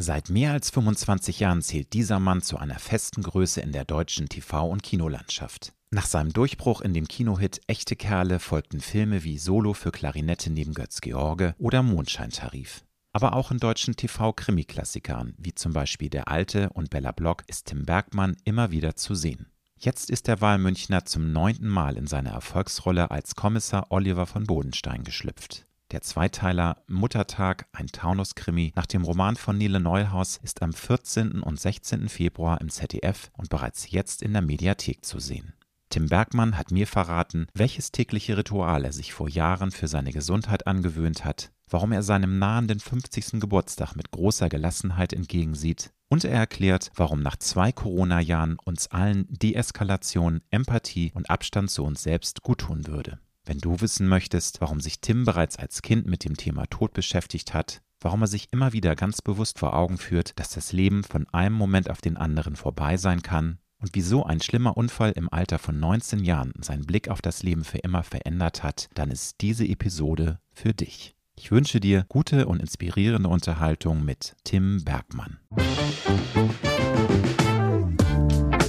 Seit mehr als 25 Jahren zählt dieser Mann zu einer festen Größe in der deutschen TV- und Kinolandschaft. Nach seinem Durchbruch in dem Kinohit Echte Kerle folgten Filme wie Solo für Klarinette neben Götz George oder Mondscheintarif. Aber auch in deutschen TV-Krimi-Klassikern, wie zum Beispiel Der Alte und Bella Block, ist Tim Bergmann immer wieder zu sehen. Jetzt ist der Wahlmünchner zum neunten Mal in seine Erfolgsrolle als Kommissar Oliver von Bodenstein geschlüpft. Der Zweiteiler Muttertag, ein Taunus-Krimi nach dem Roman von Nele Neuhaus ist am 14. und 16. Februar im ZDF und bereits jetzt in der Mediathek zu sehen. Tim Bergmann hat mir verraten, welches tägliche Ritual er sich vor Jahren für seine Gesundheit angewöhnt hat, warum er seinem nahenden 50. Geburtstag mit großer Gelassenheit entgegensieht und er erklärt, warum nach zwei Corona-Jahren uns allen Deeskalation, Empathie und Abstand zu uns selbst guttun würde. Wenn du wissen möchtest, warum sich Tim bereits als Kind mit dem Thema Tod beschäftigt hat, warum er sich immer wieder ganz bewusst vor Augen führt, dass das Leben von einem Moment auf den anderen vorbei sein kann und wieso ein schlimmer Unfall im Alter von 19 Jahren seinen Blick auf das Leben für immer verändert hat, dann ist diese Episode für dich. Ich wünsche dir gute und inspirierende Unterhaltung mit Tim Bergmann.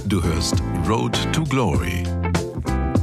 Du hörst Road to Glory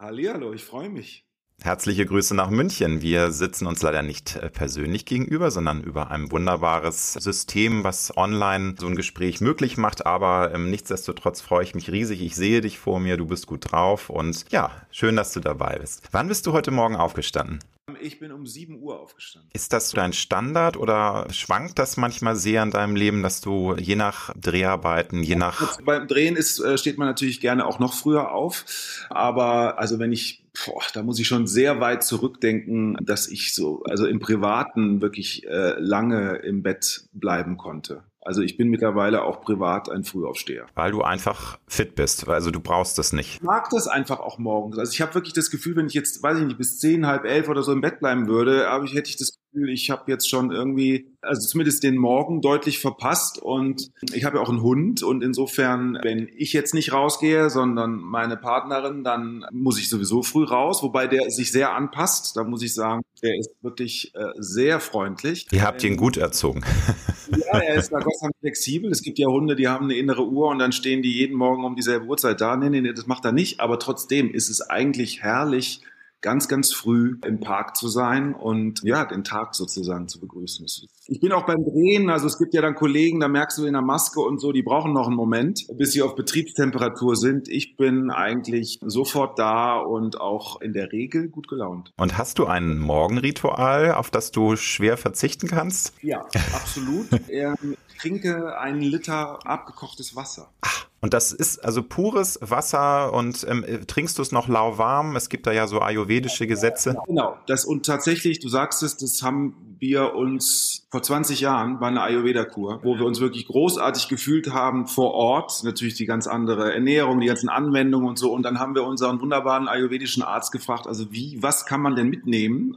Hallihallo, ich freue mich. Herzliche Grüße nach München. Wir sitzen uns leider nicht äh, persönlich gegenüber, sondern über ein wunderbares System, was online so ein Gespräch möglich macht. Aber ähm, nichtsdestotrotz freue ich mich riesig. Ich sehe dich vor mir, du bist gut drauf und ja, schön, dass du dabei bist. Wann bist du heute Morgen aufgestanden? Ich bin um 7 Uhr aufgestanden. Ist das dein Standard oder schwankt das manchmal sehr in deinem Leben, dass du je nach Dreharbeiten, je nach... Beim Drehen ist, äh, steht man natürlich gerne auch noch früher auf. Aber also wenn ich boah, da muss ich schon sehr weit zurückdenken, dass ich so, also im Privaten wirklich äh, lange im Bett bleiben konnte. Also ich bin mittlerweile auch privat ein Frühaufsteher. Weil du einfach fit bist, also du brauchst das nicht. Ich mag das einfach auch morgens. Also ich habe wirklich das Gefühl, wenn ich jetzt, weiß ich nicht, bis zehn, halb elf oder so im Bett bleiben würde, habe ich, hätte ich das Gefühl, ich habe jetzt schon irgendwie, also zumindest den Morgen deutlich verpasst und ich habe ja auch einen Hund und insofern, wenn ich jetzt nicht rausgehe, sondern meine Partnerin, dann muss ich sowieso früh raus, wobei der sich sehr anpasst. Da muss ich sagen, der ist wirklich äh, sehr freundlich. Ihr habt ihn gut erzogen. Ja, er ist da Gott flexibel. Es gibt ja Hunde, die haben eine innere Uhr und dann stehen die jeden Morgen um dieselbe Uhrzeit da. Nee, nee, nee, das macht er nicht. Aber trotzdem ist es eigentlich herrlich, ganz, ganz früh im Park zu sein und ja, den Tag sozusagen zu begrüßen. Ich bin auch beim Drehen, also es gibt ja dann Kollegen, da merkst du in der Maske und so, die brauchen noch einen Moment, bis sie auf Betriebstemperatur sind. Ich bin eigentlich sofort da und auch in der Regel gut gelaunt. Und hast du ein Morgenritual, auf das du schwer verzichten kannst? Ja, absolut. ich trinke einen Liter abgekochtes Wasser. Ach. Und das ist also pures Wasser und ähm, trinkst du es noch lauwarm? Es gibt da ja so ayurvedische Gesetze. Genau, das und tatsächlich, du sagst es, das haben wir uns vor 20 Jahren bei einer Ayurveda-Kur, wo wir uns wirklich großartig gefühlt haben vor Ort, natürlich die ganz andere Ernährung, die ganzen Anwendungen und so. Und dann haben wir unseren wunderbaren ayurvedischen Arzt gefragt, also wie, was kann man denn mitnehmen?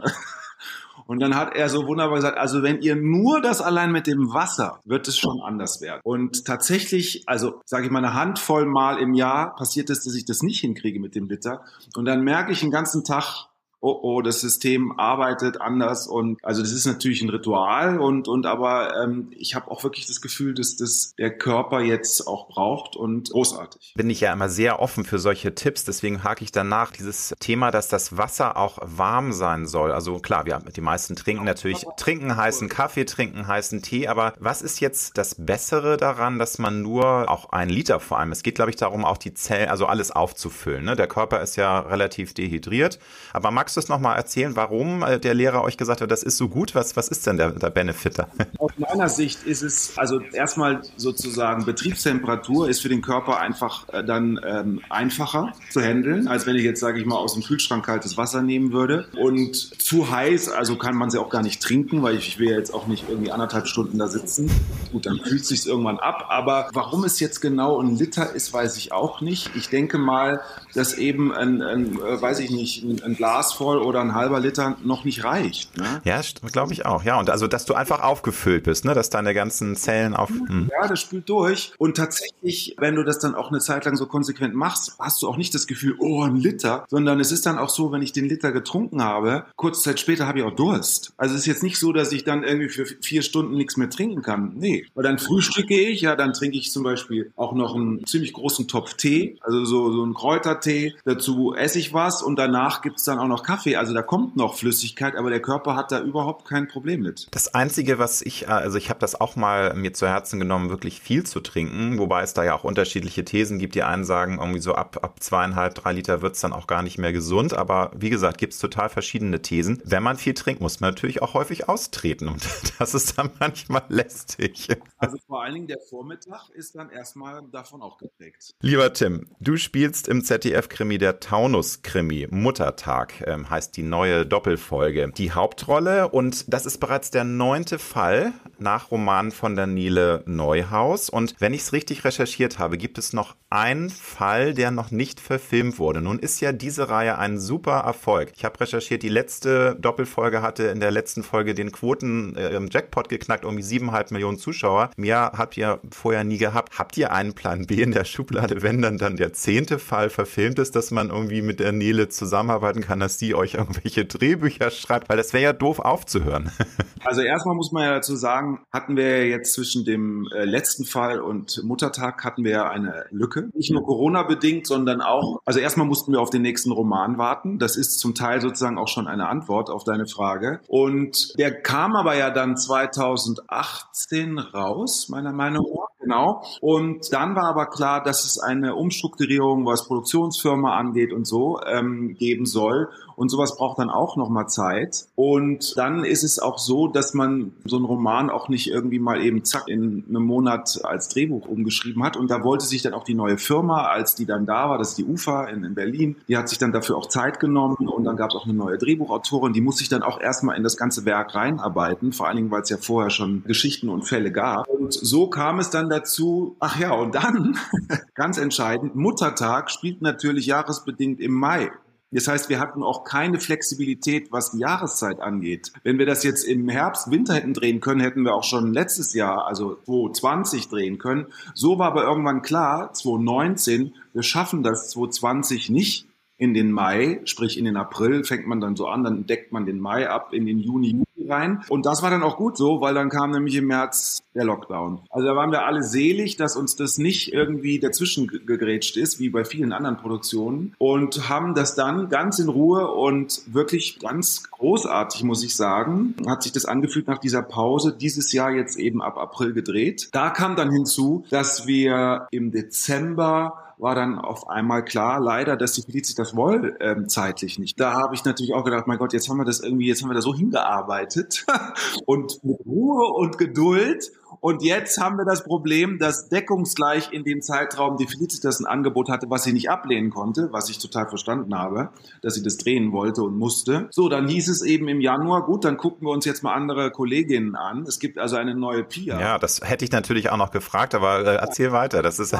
Und dann hat er so wunderbar gesagt, also wenn ihr nur das allein mit dem Wasser, wird es schon anders werden. Und tatsächlich, also sage ich mal eine Handvoll Mal im Jahr passiert es, dass ich das nicht hinkriege mit dem Liter. Und dann merke ich den ganzen Tag, oh oh, das System arbeitet anders und also das ist natürlich ein Ritual und und aber ähm, ich habe auch wirklich das Gefühl, dass das der Körper jetzt auch braucht und großartig. Bin ich ja immer sehr offen für solche Tipps, deswegen hake ich danach dieses Thema, dass das Wasser auch warm sein soll. Also klar, wir die meisten trinken natürlich trinken heißen Kaffee, trinken heißen Tee, aber was ist jetzt das Bessere daran, dass man nur auch ein Liter vor allem, es geht glaube ich darum auch die Zellen, also alles aufzufüllen. Ne? Der Körper ist ja relativ dehydriert, aber Max Magst nochmal erzählen, warum äh, der Lehrer euch gesagt hat, das ist so gut? Was, was ist denn der, der Benefit da? Aus meiner Sicht ist es, also erstmal sozusagen Betriebstemperatur ist für den Körper einfach äh, dann ähm, einfacher zu handeln, als wenn ich jetzt, sage ich mal, aus dem Kühlschrank kaltes Wasser nehmen würde. Und zu heiß, also kann man sie auch gar nicht trinken, weil ich, ich will ja jetzt auch nicht irgendwie anderthalb Stunden da sitzen. Gut, dann kühlt sich irgendwann ab. Aber warum es jetzt genau ein Liter ist, weiß ich auch nicht. Ich denke mal, dass eben ein, ein äh, weiß ich nicht, ein, ein, Glas voll oder ein halber Liter noch nicht reicht. Ne? Ja, glaube ich auch. Ja, und also, dass du einfach aufgefüllt bist, ne, dass deine ganzen Zellen auf. Ja, das spült durch. Und tatsächlich, wenn du das dann auch eine Zeit lang so konsequent machst, hast du auch nicht das Gefühl, oh, ein Liter, sondern es ist dann auch so, wenn ich den Liter getrunken habe, kurze Zeit später habe ich auch Durst. Also es ist jetzt nicht so, dass ich dann irgendwie für vier Stunden nichts mehr trinken kann. Nee. Weil dann frühstücke ich, ja, dann trinke ich zum Beispiel auch noch einen ziemlich großen Topf Tee, also so, so einen Kräutertee. Dazu esse ich was und danach gibt es dann auch noch Kaffee. Also da kommt noch Flüssigkeit, aber der Körper hat da überhaupt kein Problem mit. Das Einzige, was ich, also ich habe das auch mal mir zu Herzen genommen, wirklich viel zu trinken, wobei es da ja auch unterschiedliche Thesen gibt. Die einen sagen, irgendwie so ab, ab zweieinhalb, drei Liter wird es dann auch gar nicht mehr gesund. Aber wie gesagt, gibt es total verschiedene Thesen. Wenn man viel trinkt, muss man natürlich auch häufig austreten und das ist dann manchmal lästig. Also vor allen Dingen der Vormittag ist dann erstmal davon auch geprägt. Lieber Tim, du spielst im ZDF-Krimi der Taunus-Krimi Muttertag, ähm, heißt die neue Doppelfolge, die Hauptrolle und das ist bereits der neunte Fall nach Roman von Daniele Neuhaus und wenn ich es richtig recherchiert habe, gibt es noch einen Fall, der noch nicht verfilmt wurde. Nun ist ja diese Reihe ein super Erfolg. Ich habe recherchiert, die letzte Doppelfolge hatte in der letzten Folge den Quoten äh, Jackpot geknackt, irgendwie siebeneinhalb Millionen Zuschauer. Mehr habt ihr vorher nie gehabt. Habt ihr einen Plan B in der Schublade, wenn dann dann der zehnte Fall verfilmt ist, dass man irgendwie mit der Nele zusammenarbeiten kann, dass die euch irgendwelche Drehbücher schreibt? Weil das wäre ja doof aufzuhören. Also erstmal muss man ja dazu sagen, hatten wir jetzt zwischen dem äh, letzten Fall und Muttertag hatten wir eine Lücke. Nicht nur Corona bedingt, sondern auch, also erstmal mussten wir auf den nächsten Roman warten. Das ist zum Teil sozusagen auch schon eine Antwort auf deine Frage. Und der kam aber ja dann 2018 raus, meiner Meinung nach. Genau. Und dann war aber klar, dass es eine Umstrukturierung, was Produktionsfirma angeht und so, ähm, geben soll. Und sowas braucht dann auch nochmal Zeit. Und dann ist es auch so, dass man so einen Roman auch nicht irgendwie mal eben zack in einem Monat als Drehbuch umgeschrieben hat. Und da wollte sich dann auch die neue Firma, als die dann da war, das ist die UFA in, in Berlin, die hat sich dann dafür auch Zeit genommen. Und dann gab es auch eine neue Drehbuchautorin, die muss sich dann auch erstmal in das ganze Werk reinarbeiten. Vor allen Dingen, weil es ja vorher schon Geschichten und Fälle gab. Und so kam es dann dazu, ach ja, und dann, ganz entscheidend, Muttertag spielt natürlich jahresbedingt im Mai. Das heißt, wir hatten auch keine Flexibilität, was die Jahreszeit angeht. Wenn wir das jetzt im Herbst, Winter hätten drehen können, hätten wir auch schon letztes Jahr, also 2020 drehen können. So war aber irgendwann klar, 2019, wir schaffen das 2020 nicht in den Mai, sprich in den April fängt man dann so an, dann deckt man den Mai ab, in den Juni, Juli rein. Und das war dann auch gut so, weil dann kam nämlich im März der Lockdown. Also da waren wir alle selig, dass uns das nicht irgendwie dazwischen gegrätscht ist, wie bei vielen anderen Produktionen. Und haben das dann ganz in Ruhe und wirklich ganz großartig, muss ich sagen, hat sich das angefühlt nach dieser Pause, dieses Jahr jetzt eben ab April gedreht. Da kam dann hinzu, dass wir im Dezember war dann auf einmal klar, leider, dass die Felicitas Woll ähm, zeitlich nicht. Da habe ich natürlich auch gedacht, mein Gott, jetzt haben wir das irgendwie, jetzt haben wir da so hingearbeitet und mit Ruhe und Geduld. Und jetzt haben wir das Problem, dass deckungsgleich in dem Zeitraum die Felicitas ein Angebot hatte, was sie nicht ablehnen konnte, was ich total verstanden habe, dass sie das drehen wollte und musste. So, dann hieß es eben im Januar, gut, dann gucken wir uns jetzt mal andere Kolleginnen an. Es gibt also eine neue Pia. Ja, das hätte ich natürlich auch noch gefragt, aber äh, erzähl weiter. Das ist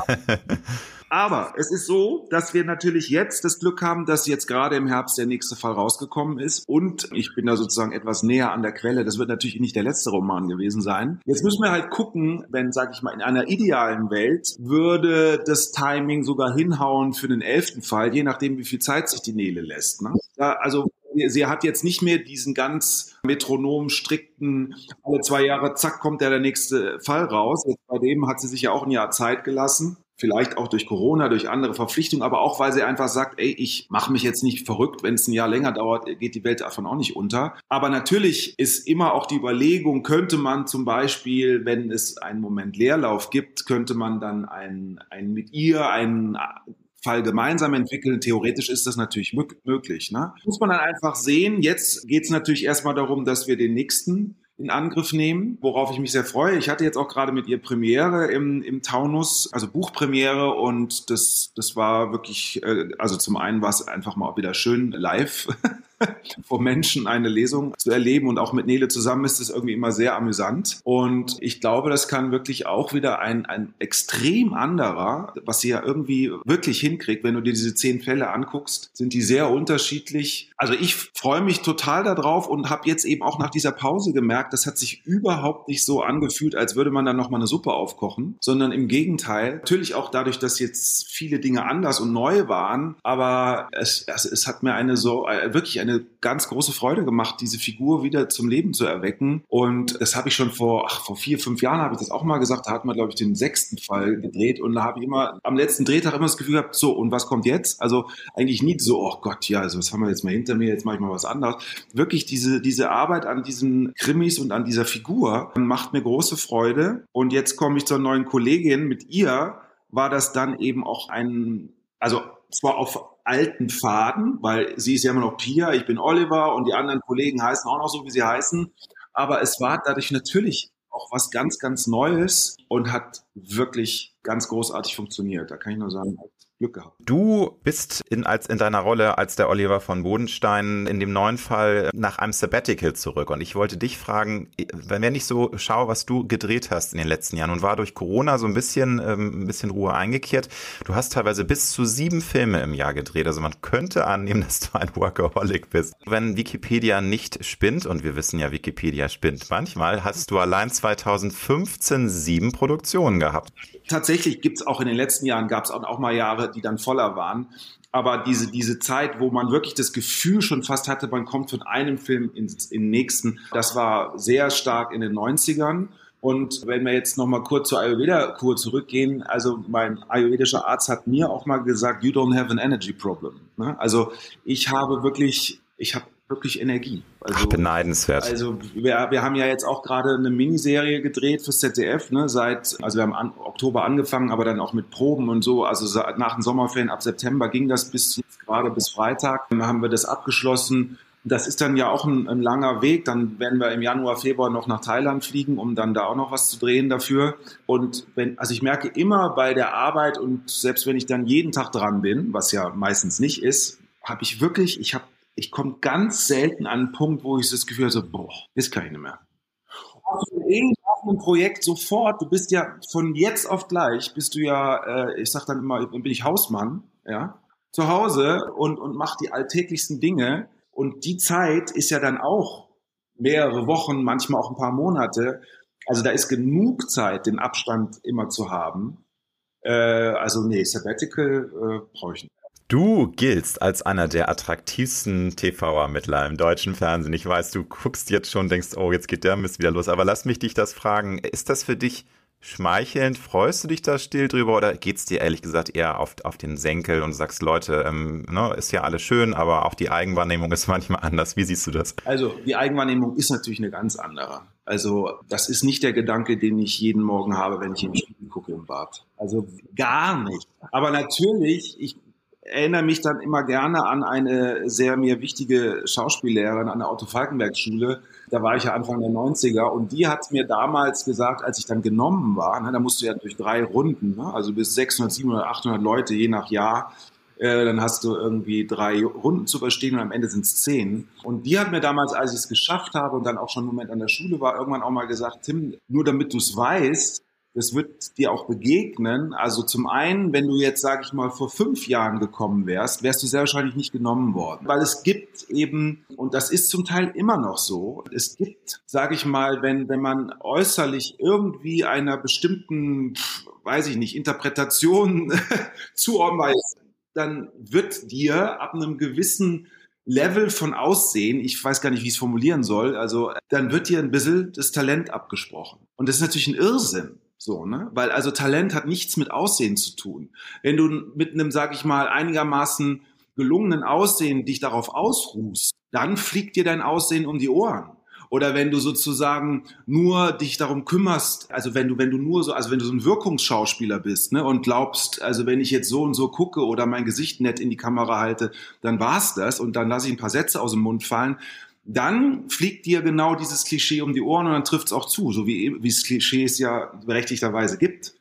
Aber es ist so, dass wir natürlich jetzt das Glück haben, dass jetzt gerade im Herbst der nächste Fall rausgekommen ist und ich bin da sozusagen etwas näher an der Quelle. Das wird natürlich nicht der letzte Roman gewesen sein. Jetzt müssen wir halt gucken, wenn, sag ich mal, in einer idealen Welt würde das Timing sogar hinhauen für den elften Fall, je nachdem, wie viel Zeit sich die Nele lässt. Ne? Ja, also sie hat jetzt nicht mehr diesen ganz metronom strikten, alle zwei Jahre, zack, kommt ja der nächste Fall raus. Jetzt bei dem hat sie sich ja auch ein Jahr Zeit gelassen vielleicht auch durch Corona, durch andere Verpflichtungen, aber auch, weil sie einfach sagt, ey, ich mache mich jetzt nicht verrückt, wenn es ein Jahr länger dauert, geht die Welt davon auch nicht unter. Aber natürlich ist immer auch die Überlegung, könnte man zum Beispiel, wenn es einen Moment Leerlauf gibt, könnte man dann ein, ein mit ihr einen Fall gemeinsam entwickeln. Theoretisch ist das natürlich möglich. Ne? Muss man dann einfach sehen. Jetzt geht es natürlich erstmal darum, dass wir den nächsten in Angriff nehmen, worauf ich mich sehr freue. Ich hatte jetzt auch gerade mit ihr Premiere im, im Taunus, also Buchpremiere und das, das war wirklich, äh, also zum einen war es einfach mal wieder schön live vor Menschen eine Lesung zu erleben und auch mit Nele zusammen ist es irgendwie immer sehr amüsant. Und ich glaube, das kann wirklich auch wieder ein, ein extrem anderer, was sie ja irgendwie wirklich hinkriegt, wenn du dir diese zehn Fälle anguckst, sind die sehr unterschiedlich. Also ich freue mich total darauf und habe jetzt eben auch nach dieser Pause gemerkt, das hat sich überhaupt nicht so angefühlt, als würde man dann nochmal eine Suppe aufkochen, sondern im Gegenteil. Natürlich auch dadurch, dass jetzt viele Dinge anders und neu waren, aber es, also es hat mir eine so, äh, wirklich eine eine ganz große Freude gemacht, diese Figur wieder zum Leben zu erwecken. Und das habe ich schon vor, ach, vor vier, fünf Jahren habe ich das auch mal gesagt. Da hat man, glaube ich, den sechsten Fall gedreht. Und da habe ich immer am letzten Drehtag immer das Gefühl gehabt, so, und was kommt jetzt? Also eigentlich nie so, oh Gott, ja, also was haben wir jetzt mal hinter mir, jetzt mache ich mal was anderes. Wirklich diese, diese Arbeit an diesen Krimis und an dieser Figur macht mir große Freude. Und jetzt komme ich zur neuen Kollegin. Mit ihr war das dann eben auch ein, also zwar auf alten Faden, weil sie ist ja immer noch Pia, ich bin Oliver und die anderen Kollegen heißen auch noch so, wie sie heißen. Aber es war dadurch natürlich auch was ganz, ganz Neues und hat wirklich ganz großartig funktioniert. Da kann ich nur sagen, Glück gehabt. Du bist in, als, in deiner Rolle als der Oliver von Bodenstein in dem neuen Fall nach einem Sabbatical zurück. Und ich wollte dich fragen, wenn ich so schaue, was du gedreht hast in den letzten Jahren und war durch Corona so ein bisschen, ähm, ein bisschen Ruhe eingekehrt. Du hast teilweise bis zu sieben Filme im Jahr gedreht. Also man könnte annehmen, dass du ein Workaholic bist. Wenn Wikipedia nicht spinnt, und wir wissen ja, Wikipedia spinnt manchmal, hast du allein 2015 sieben Produktionen gehabt. Tatsächlich gibt es auch in den letzten Jahren, gab es auch mal Jahre, die dann voller waren. Aber diese, diese Zeit, wo man wirklich das Gefühl schon fast hatte, man kommt von einem Film ins, in nächsten, das war sehr stark in den 90ern. Und wenn wir jetzt nochmal kurz zur Ayurveda-Kur zurückgehen, also mein ayurvedischer Arzt hat mir auch mal gesagt, you don't have an energy problem. Ne? Also ich habe wirklich, ich habe wirklich Energie. Also, Ach, beneidenswert. Also wir, wir haben ja jetzt auch gerade eine Miniserie gedreht fürs ZDF, ne, seit, also wir haben an, Oktober angefangen, aber dann auch mit Proben und so, also nach den Sommerferien ab September ging das bis jetzt gerade bis Freitag, dann haben wir das abgeschlossen. Das ist dann ja auch ein, ein, langer Weg. Dann werden wir im Januar, Februar noch nach Thailand fliegen, um dann da auch noch was zu drehen dafür. Und wenn, also ich merke immer bei der Arbeit und selbst wenn ich dann jeden Tag dran bin, was ja meistens nicht ist, habe ich wirklich, ich habe ich komme ganz selten an einen Punkt, wo ich das Gefühl habe, so, boah, jetzt kann ich nicht mehr. Auf einem Projekt sofort, du bist ja von jetzt auf gleich, bist du ja, äh, ich sag dann immer, bin ich Hausmann, ja, zu Hause und, und mach die alltäglichsten Dinge. Und die Zeit ist ja dann auch mehrere Wochen, manchmal auch ein paar Monate. Also da ist genug Zeit, den Abstand immer zu haben. Äh, also nee, Sabbatical äh, brauche ich nicht. Du giltst als einer der attraktivsten TV-Ermittler im deutschen Fernsehen. Ich weiß, du guckst jetzt schon, denkst, oh, jetzt geht der Mist wieder los. Aber lass mich dich das fragen. Ist das für dich schmeichelnd? Freust du dich da still drüber oder geht's dir ehrlich gesagt eher auf, auf den Senkel und sagst, Leute, ähm, ne, ist ja alles schön, aber auch die Eigenwahrnehmung ist manchmal anders. Wie siehst du das? Also die Eigenwahrnehmung ist natürlich eine ganz andere. Also das ist nicht der Gedanke, den ich jeden Morgen habe, wenn ich den Spiegel gucke im Bad. Also gar nicht. Aber natürlich, ich erinnere mich dann immer gerne an eine sehr mir wichtige Schauspiellehrerin an der Otto Falkenberg Schule. Da war ich ja Anfang der 90er und die hat mir damals gesagt, als ich dann genommen war, ne, da musst du ja durch drei Runden, ne, also bis 600, 700, 800 Leute je nach Jahr, äh, dann hast du irgendwie drei Runden zu überstehen und am Ende sind es zehn. Und die hat mir damals, als ich es geschafft habe und dann auch schon einen Moment an der Schule war, irgendwann auch mal gesagt, Tim, nur damit du es weißt, das wird dir auch begegnen. Also zum einen, wenn du jetzt, sage ich mal, vor fünf Jahren gekommen wärst, wärst du sehr wahrscheinlich nicht genommen worden. Weil es gibt eben, und das ist zum Teil immer noch so, es gibt, sage ich mal, wenn, wenn man äußerlich irgendwie einer bestimmten, weiß ich nicht, Interpretation zuordnet, dann wird dir ab einem gewissen Level von Aussehen, ich weiß gar nicht, wie ich es formulieren soll, also dann wird dir ein bisschen das Talent abgesprochen. Und das ist natürlich ein Irrsinn. So, ne? Weil also Talent hat nichts mit Aussehen zu tun. Wenn du mit einem, sag ich mal, einigermaßen gelungenen Aussehen dich darauf ausruhst, dann fliegt dir dein Aussehen um die Ohren. Oder wenn du sozusagen nur dich darum kümmerst, also wenn du, wenn du nur so, also wenn du so ein Wirkungsschauspieler bist, ne, und glaubst, also wenn ich jetzt so und so gucke oder mein Gesicht nett in die Kamera halte, dann war's das und dann lasse ich ein paar Sätze aus dem Mund fallen, dann fliegt dir genau dieses Klischee um die Ohren und dann trifft's auch zu, so wie, wie es Klischees ja berechtigterweise gibt.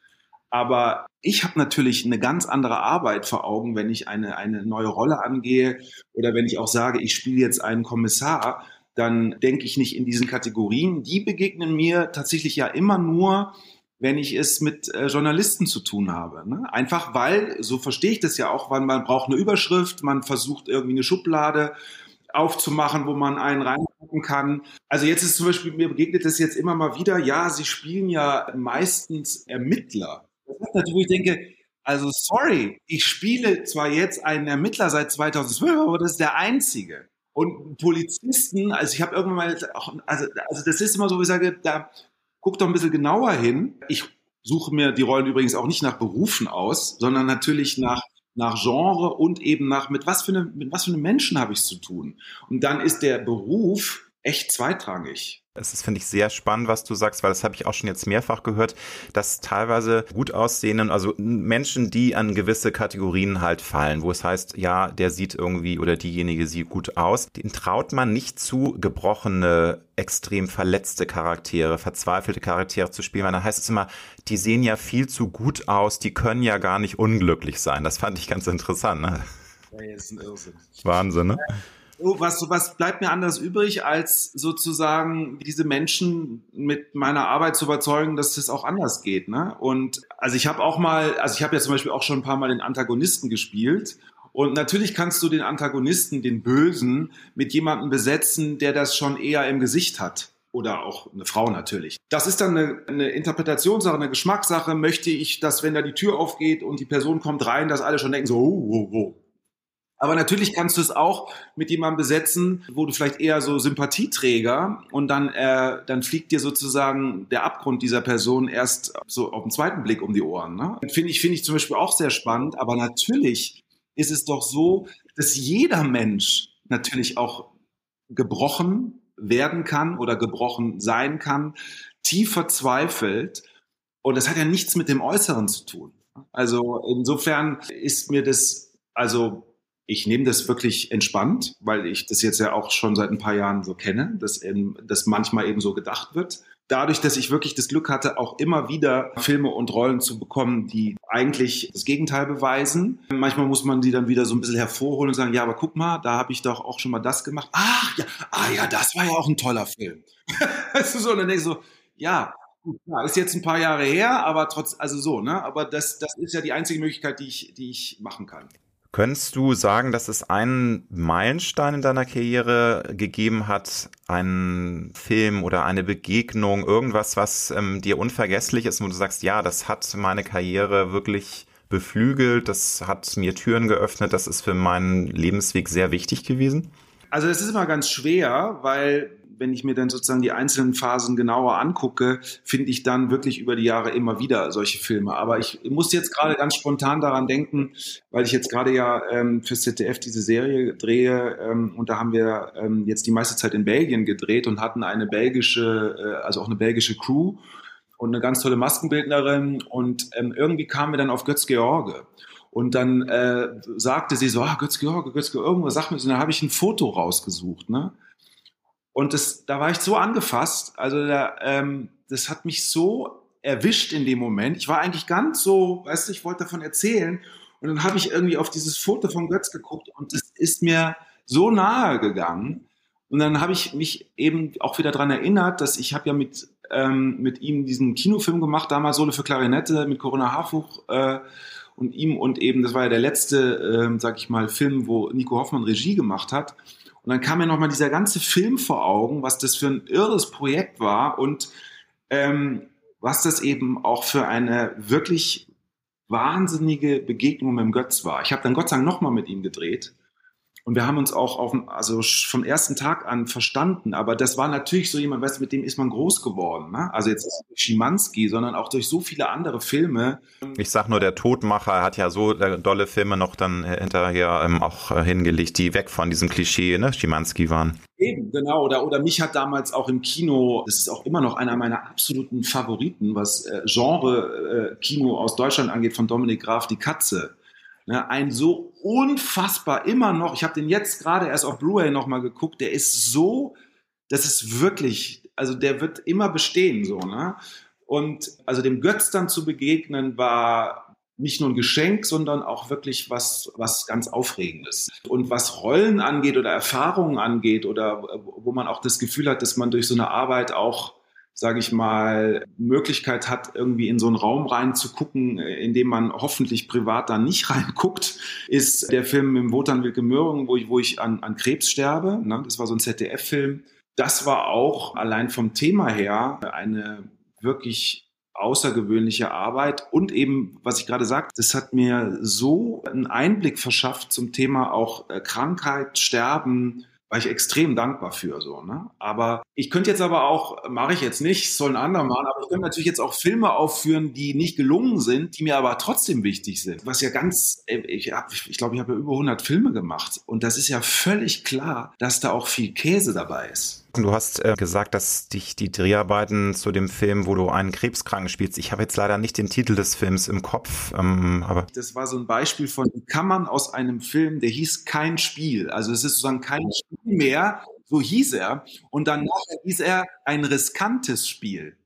Aber ich habe natürlich eine ganz andere Arbeit vor Augen, wenn ich eine, eine neue Rolle angehe oder wenn ich auch sage, ich spiele jetzt einen Kommissar, dann denke ich nicht in diesen Kategorien. Die begegnen mir tatsächlich ja immer nur, wenn ich es mit äh, Journalisten zu tun habe. Ne? Einfach weil, so verstehe ich das ja auch, weil man braucht eine Überschrift, man versucht irgendwie eine Schublade aufzumachen, wo man einen reingucken kann. Also jetzt ist zum Beispiel, mir begegnet das jetzt immer mal wieder, ja, sie spielen ja meistens Ermittler. Das ist natürlich, wo ich denke, also sorry, ich spiele zwar jetzt einen Ermittler seit 2012, aber das ist der einzige. Und Polizisten, also ich habe irgendwann mal, also, also das ist immer so, wie ich sage, da guck doch ein bisschen genauer hin. Ich suche mir die Rollen übrigens auch nicht nach Berufen aus, sondern natürlich nach nach Genre und eben nach mit was für eine, mit was für einem Menschen habe ich es zu tun. Und dann ist der Beruf echt zweitrangig. Es ist, finde ich, sehr spannend, was du sagst, weil das habe ich auch schon jetzt mehrfach gehört, dass teilweise gut aussehenden, also Menschen, die an gewisse Kategorien halt fallen, wo es heißt, ja, der sieht irgendwie oder diejenige sieht gut aus, den traut man nicht zu, gebrochene, extrem verletzte Charaktere, verzweifelte Charaktere zu spielen, weil dann heißt es immer, die sehen ja viel zu gut aus, die können ja gar nicht unglücklich sein. Das fand ich ganz interessant. Ne? Ja. Wahnsinn, ne? Was, was bleibt mir anders übrig, als sozusagen diese Menschen mit meiner Arbeit zu überzeugen, dass es auch anders geht. Ne? Und also ich habe auch mal, also ich habe ja zum Beispiel auch schon ein paar Mal den Antagonisten gespielt. Und natürlich kannst du den Antagonisten, den Bösen, mit jemandem besetzen, der das schon eher im Gesicht hat. Oder auch eine Frau natürlich. Das ist dann eine, eine Interpretationssache, eine Geschmackssache. Möchte ich, dass wenn da die Tür aufgeht und die Person kommt rein, dass alle schon denken so, oh, oh, oh, aber natürlich kannst du es auch mit jemandem besetzen, wo du vielleicht eher so Sympathieträger und dann, äh, dann fliegt dir sozusagen der Abgrund dieser Person erst so auf den zweiten Blick um die Ohren. Ne? Finde ich, finde ich zum Beispiel auch sehr spannend. Aber natürlich ist es doch so, dass jeder Mensch natürlich auch gebrochen werden kann oder gebrochen sein kann, tief verzweifelt. Und das hat ja nichts mit dem Äußeren zu tun. Also insofern ist mir das, also ich nehme das wirklich entspannt, weil ich das jetzt ja auch schon seit ein paar Jahren so kenne, dass, eben, dass manchmal eben so gedacht wird. Dadurch, dass ich wirklich das Glück hatte, auch immer wieder Filme und Rollen zu bekommen, die eigentlich das Gegenteil beweisen. Manchmal muss man die dann wieder so ein bisschen hervorholen und sagen, ja, aber guck mal, da habe ich doch auch schon mal das gemacht. Ach ja, ah ja, das war ja auch ein toller Film. so, und dann denkst du so, ja, ja, ist jetzt ein paar Jahre her, aber trotz, also so, ne? Aber das, das ist ja die einzige Möglichkeit, die ich, die ich machen kann. Könntest du sagen, dass es einen Meilenstein in deiner Karriere gegeben hat, einen Film oder eine Begegnung, irgendwas, was ähm, dir unvergesslich ist, wo du sagst, ja, das hat meine Karriere wirklich beflügelt, das hat mir Türen geöffnet, das ist für meinen Lebensweg sehr wichtig gewesen? Also es ist immer ganz schwer, weil wenn ich mir dann sozusagen die einzelnen Phasen genauer angucke, finde ich dann wirklich über die Jahre immer wieder solche Filme. Aber ich muss jetzt gerade ganz spontan daran denken, weil ich jetzt gerade ja ähm, fürs ZDF diese Serie drehe ähm, und da haben wir ähm, jetzt die meiste Zeit in Belgien gedreht und hatten eine belgische, äh, also auch eine belgische Crew und eine ganz tolle Maskenbildnerin und ähm, irgendwie kamen wir dann auf Götz George. Und dann äh, sagte sie so, ah, Götz George, Götz George, irgendwas sag mir so. Dann habe ich ein Foto rausgesucht, ne? Und das, da war ich so angefasst. Also da, ähm, das hat mich so erwischt in dem Moment. Ich war eigentlich ganz so, weißt du, ich wollte davon erzählen. Und dann habe ich irgendwie auf dieses Foto von Götz geguckt und es ist mir so nahe gegangen. Und dann habe ich mich eben auch wieder dran erinnert, dass ich habe ja mit, ähm, mit ihm diesen Kinofilm gemacht, damals Solo für Klarinette mit Corona Harfuch äh, und ihm und eben, das war ja der letzte, äh, sag ich mal, Film, wo Nico Hoffmann Regie gemacht hat. Und dann kam mir nochmal dieser ganze Film vor Augen, was das für ein irres Projekt war und ähm, was das eben auch für eine wirklich wahnsinnige Begegnung mit dem Götz war. Ich habe dann Gott sei Dank nochmal mit ihm gedreht und wir haben uns auch auf, also vom ersten Tag an verstanden. Aber das war natürlich so jemand, weißt du, mit dem ist man groß geworden. Ne? Also jetzt nicht Schimanski, sondern auch durch so viele andere Filme. Ich sag nur, der Todmacher hat ja so äh, dolle Filme noch dann hinterher ähm, auch äh, hingelegt, die weg von diesem Klischee, ne, Schimanski waren. Eben, genau. Oder, oder mich hat damals auch im Kino, das ist auch immer noch einer meiner absoluten Favoriten, was äh, Genre-Kino äh, aus Deutschland angeht, von Dominik Graf, die Katze. Ne, ein so unfassbar immer noch, ich habe den jetzt gerade erst auf Blu-ray nochmal geguckt, der ist so, das ist wirklich, also der wird immer bestehen so. Ne? Und also dem Götz dann zu begegnen, war nicht nur ein Geschenk, sondern auch wirklich was, was ganz Aufregendes. Und was Rollen angeht oder Erfahrungen angeht oder wo man auch das Gefühl hat, dass man durch so eine Arbeit auch sage ich mal, Möglichkeit hat, irgendwie in so einen Raum reinzugucken, in dem man hoffentlich privat dann nicht reinguckt, ist der Film im Wotan Wilke Möhring, wo ich, wo ich an, an Krebs sterbe. Ne? Das war so ein ZDF-Film. Das war auch allein vom Thema her eine wirklich außergewöhnliche Arbeit und eben, was ich gerade sagte, das hat mir so einen Einblick verschafft zum Thema auch äh, Krankheit, Sterben, war ich extrem dankbar für so. Ne? Aber ich könnte jetzt aber auch, mache ich jetzt nicht, soll ein anderer machen, aber ich könnte natürlich jetzt auch Filme aufführen, die nicht gelungen sind, die mir aber trotzdem wichtig sind. Was ja ganz, äh, ich, hab, ich glaube, ich habe ja über 100 Filme gemacht und das ist ja völlig klar, dass da auch viel Käse dabei ist. Du hast äh, gesagt, dass dich die Dreharbeiten zu dem Film, wo du einen Krebskranken spielst, ich habe jetzt leider nicht den Titel des Films im Kopf, ähm, aber das war so ein Beispiel von, man aus einem Film, der hieß kein Spiel, also es ist sozusagen kein Spiel mehr, so hieß er, und dann nachher hieß er ein riskantes Spiel.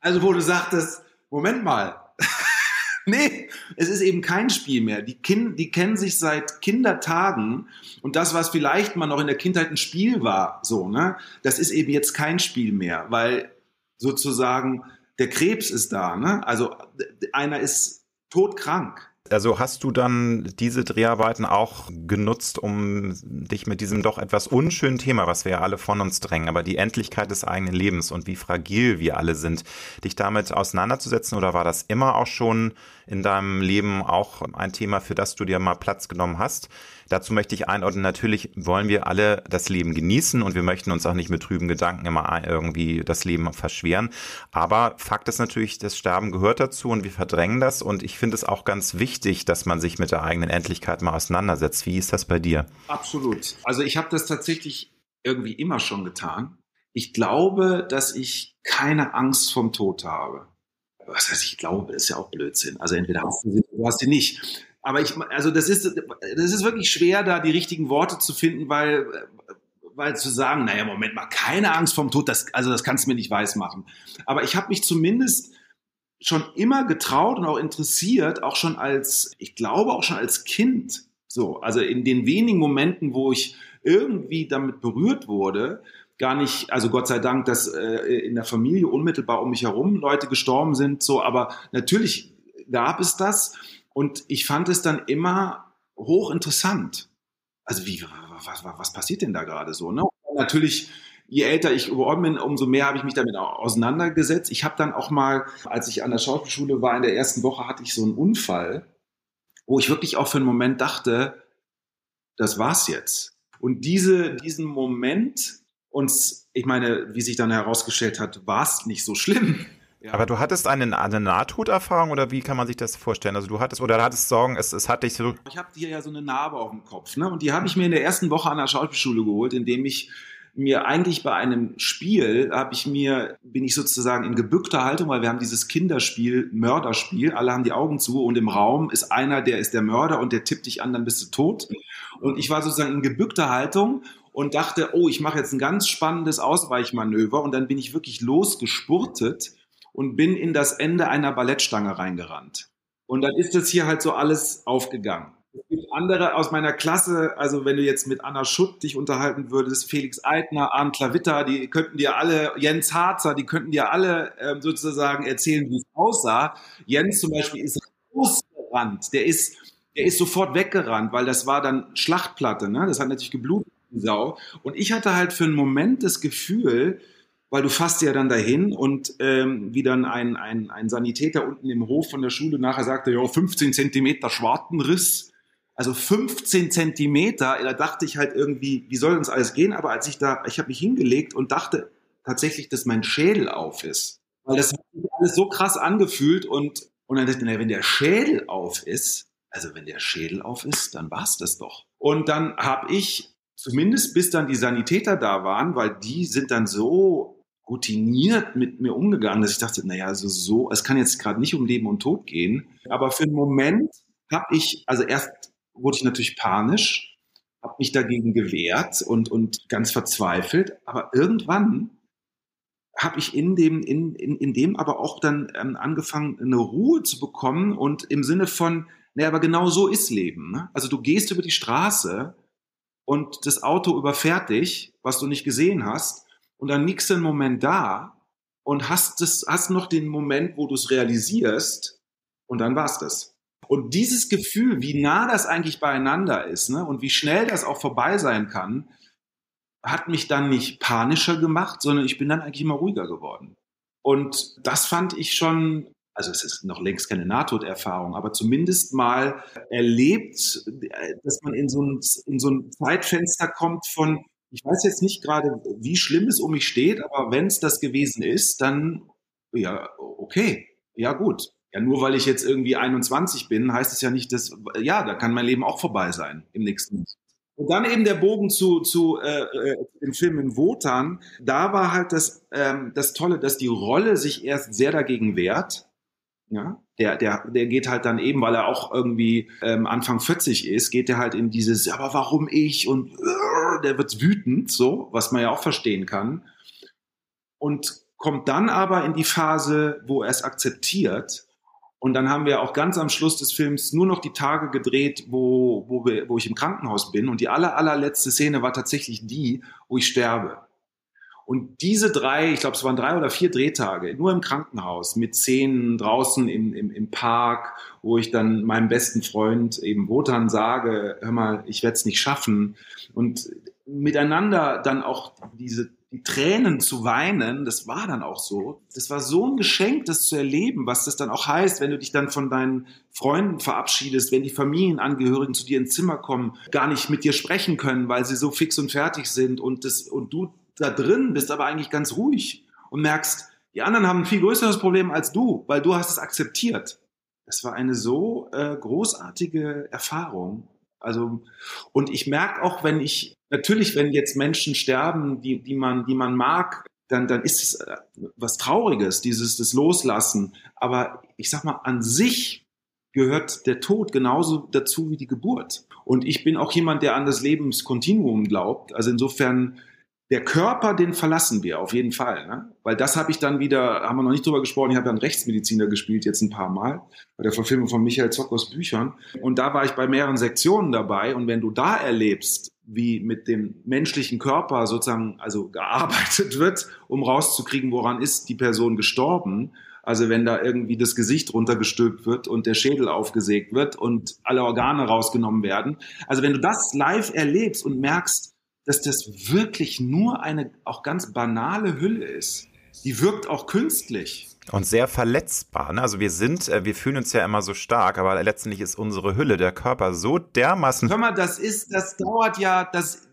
Also wo du sagtest, Moment mal, Nee, es ist eben kein Spiel mehr. Die, kind, die kennen sich seit Kindertagen und das, was vielleicht mal noch in der Kindheit ein Spiel war, so, ne, das ist eben jetzt kein Spiel mehr, weil sozusagen der Krebs ist da, ne? Also einer ist todkrank. Also hast du dann diese Dreharbeiten auch genutzt, um dich mit diesem doch etwas unschönen Thema, was wir ja alle von uns drängen, aber die Endlichkeit des eigenen Lebens und wie fragil wir alle sind, dich damit auseinanderzusetzen oder war das immer auch schon in deinem Leben auch ein Thema, für das du dir mal Platz genommen hast? Dazu möchte ich einordnen, natürlich wollen wir alle das Leben genießen und wir möchten uns auch nicht mit trüben Gedanken immer irgendwie das Leben verschweren. Aber Fakt ist natürlich, das Sterben gehört dazu und wir verdrängen das und ich finde es auch ganz wichtig, dass man sich mit der eigenen Endlichkeit mal auseinandersetzt. Wie ist das bei dir? Absolut. Also ich habe das tatsächlich irgendwie immer schon getan. Ich glaube, dass ich keine Angst vom Tod habe was heißt, ich glaube, das ist ja auch Blödsinn. Also entweder hast du sie, oder hast sie nicht. Aber ich, also das ist, das ist wirklich schwer, da die richtigen Worte zu finden, weil, weil zu sagen, naja, Moment mal, keine Angst vom Tod, das, also das kannst du mir nicht weismachen. Aber ich habe mich zumindest schon immer getraut und auch interessiert, auch schon als, ich glaube auch schon als Kind. So, also in den wenigen Momenten, wo ich irgendwie damit berührt wurde, gar nicht, also Gott sei Dank, dass äh, in der Familie unmittelbar um mich herum Leute gestorben sind, so, aber natürlich gab es das. Und ich fand es dann immer hochinteressant. Also wie, was, was, was passiert denn da gerade so? Ne? natürlich, je älter ich geworden bin, umso mehr habe ich mich damit auseinandergesetzt. Ich habe dann auch mal, als ich an der Schauspielschule war, in der ersten Woche hatte ich so einen Unfall, wo ich wirklich auch für einen Moment dachte, das war's jetzt. Und diese, diesen Moment uns, ich meine, wie sich dann herausgestellt hat, war es nicht so schlimm. Ja. Aber du hattest eine, eine Nahtoderfahrung oder wie kann man sich das vorstellen? Also du hattest oder hattest Sorgen, es, es hat dich so. Ich habe hier ja so eine Narbe auf dem Kopf, ne? Und die habe ich mir in der ersten Woche an der Schauspielschule geholt, indem ich mir eigentlich bei einem Spiel habe ich mir bin ich sozusagen in gebückter Haltung, weil wir haben dieses Kinderspiel Mörderspiel, alle haben die Augen zu und im Raum ist einer, der ist der Mörder und der tippt dich an, dann bist du tot. Und ich war sozusagen in gebückter Haltung und dachte, oh, ich mache jetzt ein ganz spannendes Ausweichmanöver und dann bin ich wirklich losgespurtet und bin in das Ende einer Ballettstange reingerannt. Und dann ist das hier halt so alles aufgegangen. Es gibt andere aus meiner Klasse, also wenn du jetzt mit Anna Schutt dich unterhalten würdest, Felix Eitner, Arndt Klavitter, die könnten dir alle, Jens Harzer, die könnten dir alle ähm, sozusagen erzählen, wie es aussah. Jens zum Beispiel ist rausgerannt, der ist, der ist sofort weggerannt, weil das war dann Schlachtplatte, ne? Das hat natürlich geblutet, die Sau. Und ich hatte halt für einen Moment das Gefühl, weil du fasst ja dann dahin und ähm, wie dann ein, ein, ein Sanitäter unten im Hof von der Schule nachher sagte, ja, 15 Zentimeter Schwartenriss, also 15 Zentimeter, da dachte ich halt irgendwie, wie soll uns alles gehen? Aber als ich da, ich habe mich hingelegt und dachte tatsächlich, dass mein Schädel auf ist. Weil das hat sich alles so krass angefühlt und, und dann dachte ich, wenn der Schädel auf ist, also wenn der Schädel auf ist, dann war's das doch. Und dann habe ich zumindest bis dann die Sanitäter da waren, weil die sind dann so routiniert mit mir umgegangen, dass ich dachte, naja, also so, es kann jetzt gerade nicht um Leben und Tod gehen. Aber für einen Moment habe ich, also erst wurde ich natürlich panisch, habe mich dagegen gewehrt und, und ganz verzweifelt. Aber irgendwann habe ich in dem, in, in, in dem aber auch dann ähm, angefangen, eine Ruhe zu bekommen und im Sinne von, naja, aber genau so ist Leben. Ne? Also du gehst über die Straße und das Auto überfährt dich, was du nicht gesehen hast, und dann liegst du einen Moment da und hast, das, hast noch den Moment, wo du es realisierst, und dann war's das. Und dieses Gefühl, wie nah das eigentlich beieinander ist ne, und wie schnell das auch vorbei sein kann, hat mich dann nicht panischer gemacht, sondern ich bin dann eigentlich immer ruhiger geworden. Und das fand ich schon, also es ist noch längst keine Nahtoderfahrung, aber zumindest mal erlebt, dass man in so ein, in so ein Zeitfenster kommt von, ich weiß jetzt nicht gerade, wie schlimm es um mich steht, aber wenn es das gewesen ist, dann, ja, okay, ja gut. Ja, nur weil ich jetzt irgendwie 21 bin, heißt es ja nicht, dass, ja, da kann mein Leben auch vorbei sein im nächsten. Und dann eben der Bogen zu, zu äh, äh, dem Film in Wotan. Da war halt das, ähm, das Tolle, dass die Rolle sich erst sehr dagegen wehrt. Ja, der, der, der geht halt dann eben, weil er auch irgendwie ähm, Anfang 40 ist, geht er halt in dieses, aber warum ich? Und äh, der wird wütend, so, was man ja auch verstehen kann. Und kommt dann aber in die Phase, wo er es akzeptiert und dann haben wir auch ganz am Schluss des Films nur noch die Tage gedreht, wo, wo, wir, wo ich im Krankenhaus bin. Und die aller, allerletzte Szene war tatsächlich die, wo ich sterbe. Und diese drei, ich glaube, es waren drei oder vier Drehtage, nur im Krankenhaus, mit Szenen draußen im, im, im Park, wo ich dann meinem besten Freund eben Wotan sage, hör mal, ich werde es nicht schaffen. Und miteinander dann auch diese die Tränen zu weinen, das war dann auch so. Das war so ein Geschenk, das zu erleben, was das dann auch heißt, wenn du dich dann von deinen Freunden verabschiedest, wenn die Familienangehörigen zu dir ins Zimmer kommen, gar nicht mit dir sprechen können, weil sie so fix und fertig sind und das, und du da drin bist aber eigentlich ganz ruhig und merkst, die anderen haben ein viel größeres Problem als du, weil du hast es akzeptiert. Das war eine so äh, großartige Erfahrung. Also, und ich merke auch, wenn ich natürlich, wenn jetzt Menschen sterben, die, die, man, die man mag, dann, dann ist es äh, was Trauriges, dieses das Loslassen. Aber ich sag mal, an sich gehört der Tod genauso dazu wie die Geburt. Und ich bin auch jemand, der an das Lebenskontinuum glaubt. Also insofern der Körper, den verlassen wir auf jeden Fall. Ne? Weil das habe ich dann wieder, haben wir noch nicht drüber gesprochen, ich habe dann Rechtsmediziner gespielt jetzt ein paar Mal, bei der Verfilmung von Michael Zockers Büchern. Und da war ich bei mehreren Sektionen dabei. Und wenn du da erlebst, wie mit dem menschlichen Körper sozusagen also gearbeitet wird, um rauszukriegen, woran ist die Person gestorben, also wenn da irgendwie das Gesicht runtergestülpt wird und der Schädel aufgesägt wird und alle Organe rausgenommen werden. Also wenn du das live erlebst und merkst, dass das wirklich nur eine auch ganz banale Hülle ist. Die wirkt auch künstlich. Und sehr verletzbar. Ne? Also wir sind, äh, wir fühlen uns ja immer so stark, aber letztendlich ist unsere Hülle, der Körper so dermaßen. Hör mal, das ist, das dauert ja, das,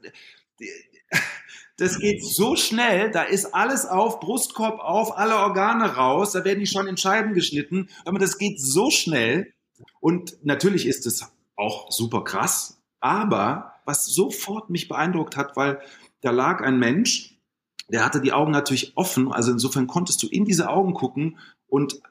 das geht so schnell, da ist alles auf, Brustkorb auf, alle Organe raus, da werden die schon in Scheiben geschnitten. Aber das geht so schnell. Und natürlich ist es auch super krass, aber was sofort mich beeindruckt hat, weil da lag ein Mensch, der hatte die Augen natürlich offen, also insofern konntest du in diese Augen gucken und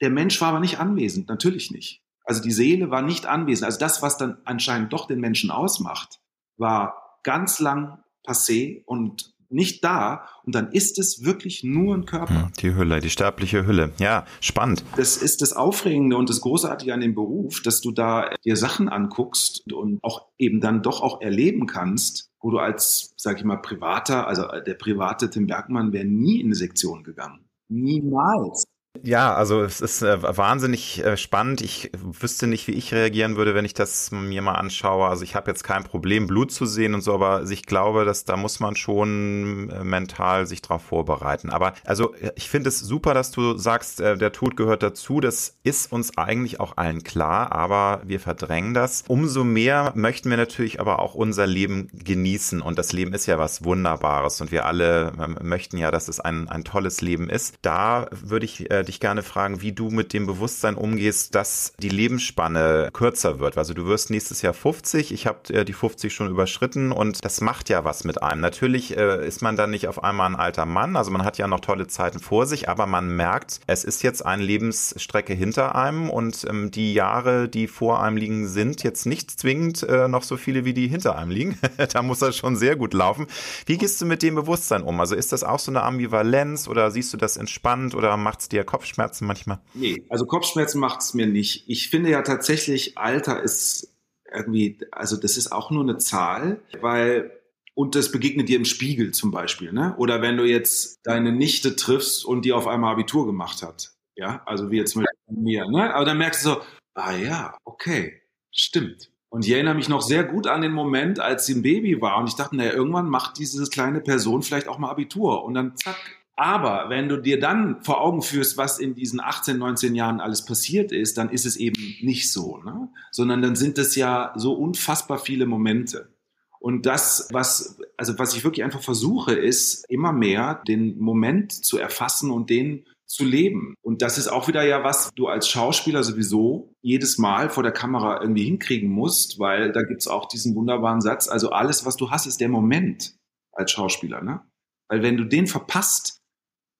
der Mensch war aber nicht anwesend, natürlich nicht. Also die Seele war nicht anwesend. Also das, was dann anscheinend doch den Menschen ausmacht, war ganz lang passé und nicht da und dann ist es wirklich nur ein Körper. Hm, die Hülle, die sterbliche Hülle. Ja, spannend. Das ist das Aufregende und das Großartige an dem Beruf, dass du da dir Sachen anguckst und auch eben dann doch auch erleben kannst, wo du als, sag ich mal, Privater, also der private Tim Bergmann wäre nie in eine Sektion gegangen. Niemals. Ja, also es ist äh, wahnsinnig äh, spannend. Ich wüsste nicht, wie ich reagieren würde, wenn ich das mir mal anschaue. Also ich habe jetzt kein Problem, Blut zu sehen und so, aber ich glaube, dass da muss man schon äh, mental sich darauf vorbereiten. Aber also ich finde es super, dass du sagst, äh, der Tod gehört dazu. Das ist uns eigentlich auch allen klar, aber wir verdrängen das. Umso mehr möchten wir natürlich aber auch unser Leben genießen und das Leben ist ja was Wunderbares und wir alle ähm, möchten ja, dass es ein, ein tolles Leben ist. Da würde ich äh, dich gerne fragen, wie du mit dem Bewusstsein umgehst, dass die Lebensspanne kürzer wird. Also du wirst nächstes Jahr 50, ich habe äh, die 50 schon überschritten und das macht ja was mit einem. Natürlich äh, ist man dann nicht auf einmal ein alter Mann, also man hat ja noch tolle Zeiten vor sich, aber man merkt, es ist jetzt eine Lebensstrecke hinter einem und ähm, die Jahre, die vor einem liegen, sind jetzt nicht zwingend äh, noch so viele, wie die hinter einem liegen. da muss das schon sehr gut laufen. Wie gehst du mit dem Bewusstsein um? Also ist das auch so eine Ambivalenz oder siehst du das entspannt oder macht es dir Kopfschmerzen manchmal? Nee, also Kopfschmerzen macht es mir nicht. Ich finde ja tatsächlich, Alter ist irgendwie, also das ist auch nur eine Zahl, weil und das begegnet dir im Spiegel zum Beispiel, ne? Oder wenn du jetzt deine Nichte triffst und die auf einmal Abitur gemacht hat, ja, also wie jetzt mit mir, ne? Aber dann merkst du so, ah ja, okay, stimmt. Und ich erinnere mich noch sehr gut an den Moment, als sie ein Baby war und ich dachte, naja, irgendwann macht diese kleine Person vielleicht auch mal Abitur und dann zack. Aber wenn du dir dann vor Augen führst, was in diesen 18, 19 Jahren alles passiert ist, dann ist es eben nicht so, ne? sondern dann sind es ja so unfassbar viele Momente. Und das, was, also was ich wirklich einfach versuche, ist immer mehr den Moment zu erfassen und den zu leben. Und das ist auch wieder ja was du als Schauspieler sowieso jedes Mal vor der Kamera irgendwie hinkriegen musst, weil da gibt's auch diesen wunderbaren Satz, also alles, was du hast, ist der Moment als Schauspieler. Ne? Weil wenn du den verpasst,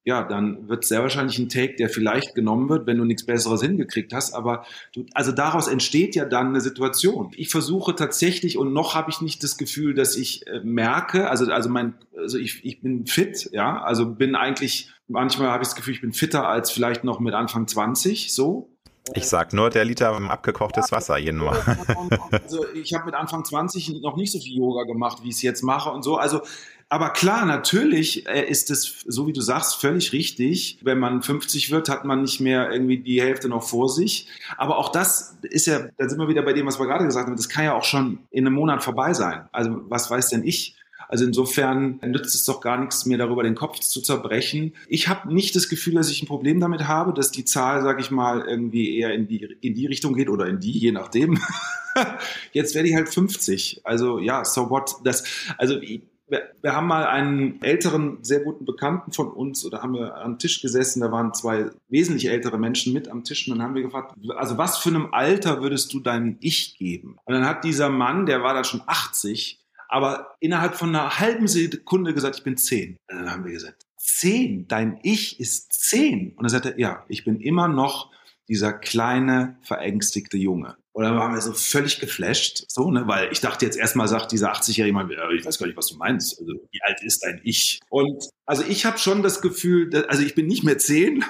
ja, dann wird sehr wahrscheinlich ein Take, der vielleicht genommen wird, wenn du nichts Besseres hingekriegt hast. Aber du, also daraus entsteht ja dann eine Situation. Ich versuche tatsächlich und noch habe ich nicht das Gefühl, dass ich äh, merke, also also mein, also ich, ich bin fit, ja, also bin eigentlich manchmal habe ich das Gefühl, ich bin fitter als vielleicht noch mit Anfang 20, so. Ich sag nur, der Liter abgekochtes Wasser jeden Mal. Also ich habe mit Anfang 20 noch nicht so viel Yoga gemacht, wie ich es jetzt mache und so. Also aber klar, natürlich äh, ist es, so wie du sagst, völlig richtig. Wenn man 50 wird, hat man nicht mehr irgendwie die Hälfte noch vor sich. Aber auch das ist ja, da sind wir wieder bei dem, was wir gerade gesagt haben, das kann ja auch schon in einem Monat vorbei sein. Also was weiß denn ich? Also insofern nützt es doch gar nichts, mir darüber den Kopf zu zerbrechen. Ich habe nicht das Gefühl, dass ich ein Problem damit habe, dass die Zahl, sage ich mal, irgendwie eher in die, in die Richtung geht oder in die, je nachdem. Jetzt werde ich halt 50. Also ja, so what? Das, also wir, wir haben mal einen älteren, sehr guten Bekannten von uns, oder haben wir am Tisch gesessen, da waren zwei wesentlich ältere Menschen mit am Tisch und dann haben wir gefragt, also was für einem Alter würdest du deinem Ich geben? Und dann hat dieser Mann, der war da schon 80, aber innerhalb von einer halben Sekunde gesagt, ich bin zehn. Und dann haben wir gesagt, zehn? Dein Ich ist zehn? Und dann sagte er, ja, ich bin immer noch dieser kleine, verängstigte Junge. Und dann waren wir so völlig geflasht, so, ne, weil ich dachte jetzt erstmal sagt dieser 80-jährige Mann, ich weiß gar nicht, was du meinst. Also, wie alt ist dein Ich? Und also ich habe schon das Gefühl, dass, also ich bin nicht mehr 10,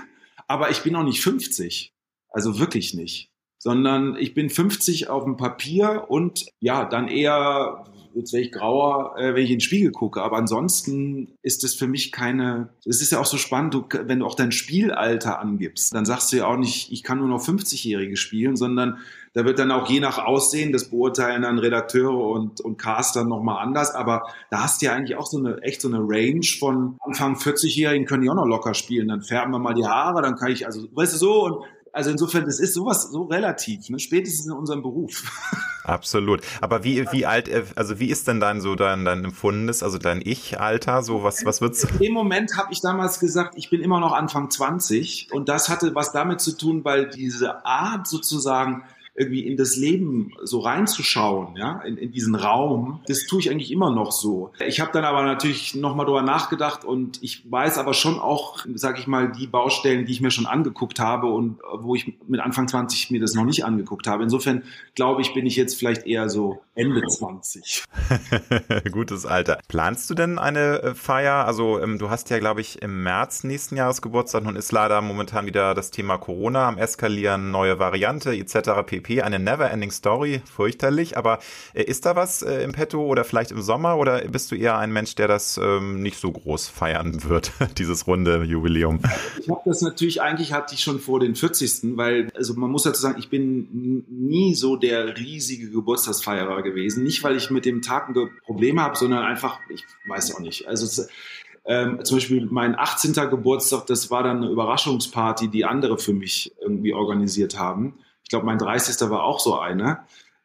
aber ich bin auch nicht 50. Also wirklich nicht. Sondern ich bin 50 auf dem Papier und ja, dann eher jetzt wäre ich grauer, äh, wenn ich in den Spiegel gucke. Aber ansonsten ist es für mich keine, es ist ja auch so spannend, du, wenn du auch dein Spielalter angibst, dann sagst du ja auch nicht, ich kann nur noch 50-Jährige spielen, sondern da wird dann auch je nach Aussehen, das beurteilen dann Redakteure und, und Caster nochmal anders. Aber da hast du ja eigentlich auch so eine, echt so eine Range von Anfang 40-Jährigen können die auch noch locker spielen. Dann färben wir mal die Haare, dann kann ich, also, weißt du, so und also insofern, das ist sowas so relativ, ne? spätestens in unserem Beruf. Absolut. Aber wie, wie alt, äh, also wie ist denn dein so dein, dein empfundenes, also dein Ich-Alter, so was, was wird's? Im Moment habe ich damals gesagt, ich bin immer noch Anfang 20 und das hatte was damit zu tun, weil diese Art sozusagen irgendwie in das Leben so reinzuschauen, ja, in, in diesen Raum, das tue ich eigentlich immer noch so. Ich habe dann aber natürlich nochmal drüber nachgedacht und ich weiß aber schon auch, sage ich mal, die Baustellen, die ich mir schon angeguckt habe und wo ich mit Anfang 20 mir das noch nicht angeguckt habe. Insofern glaube ich, bin ich jetzt vielleicht eher so Ende 20. Gutes Alter. Planst du denn eine äh, Feier? Also ähm, du hast ja, glaube ich, im März nächsten Jahres Geburtstag und ist leider momentan wieder das Thema Corona am Eskalieren, neue Variante etc. pp. Eine never-ending Story, fürchterlich. Aber äh, ist da was äh, im Petto oder vielleicht im Sommer oder bist du eher ein Mensch, der das ähm, nicht so groß feiern wird, dieses runde Jubiläum? Ich habe das natürlich, eigentlich hatte ich schon vor den 40. Weil, also man muss dazu sagen, ich bin nie so der riesige Geburtstagsfeierer gewesen. Nicht, weil ich mit dem Tag ein Problem habe, sondern einfach, ich weiß auch nicht. Also ähm, zum Beispiel mein 18. Geburtstag, das war dann eine Überraschungsparty, die andere für mich irgendwie organisiert haben. Ich glaube, mein 30. war auch so eine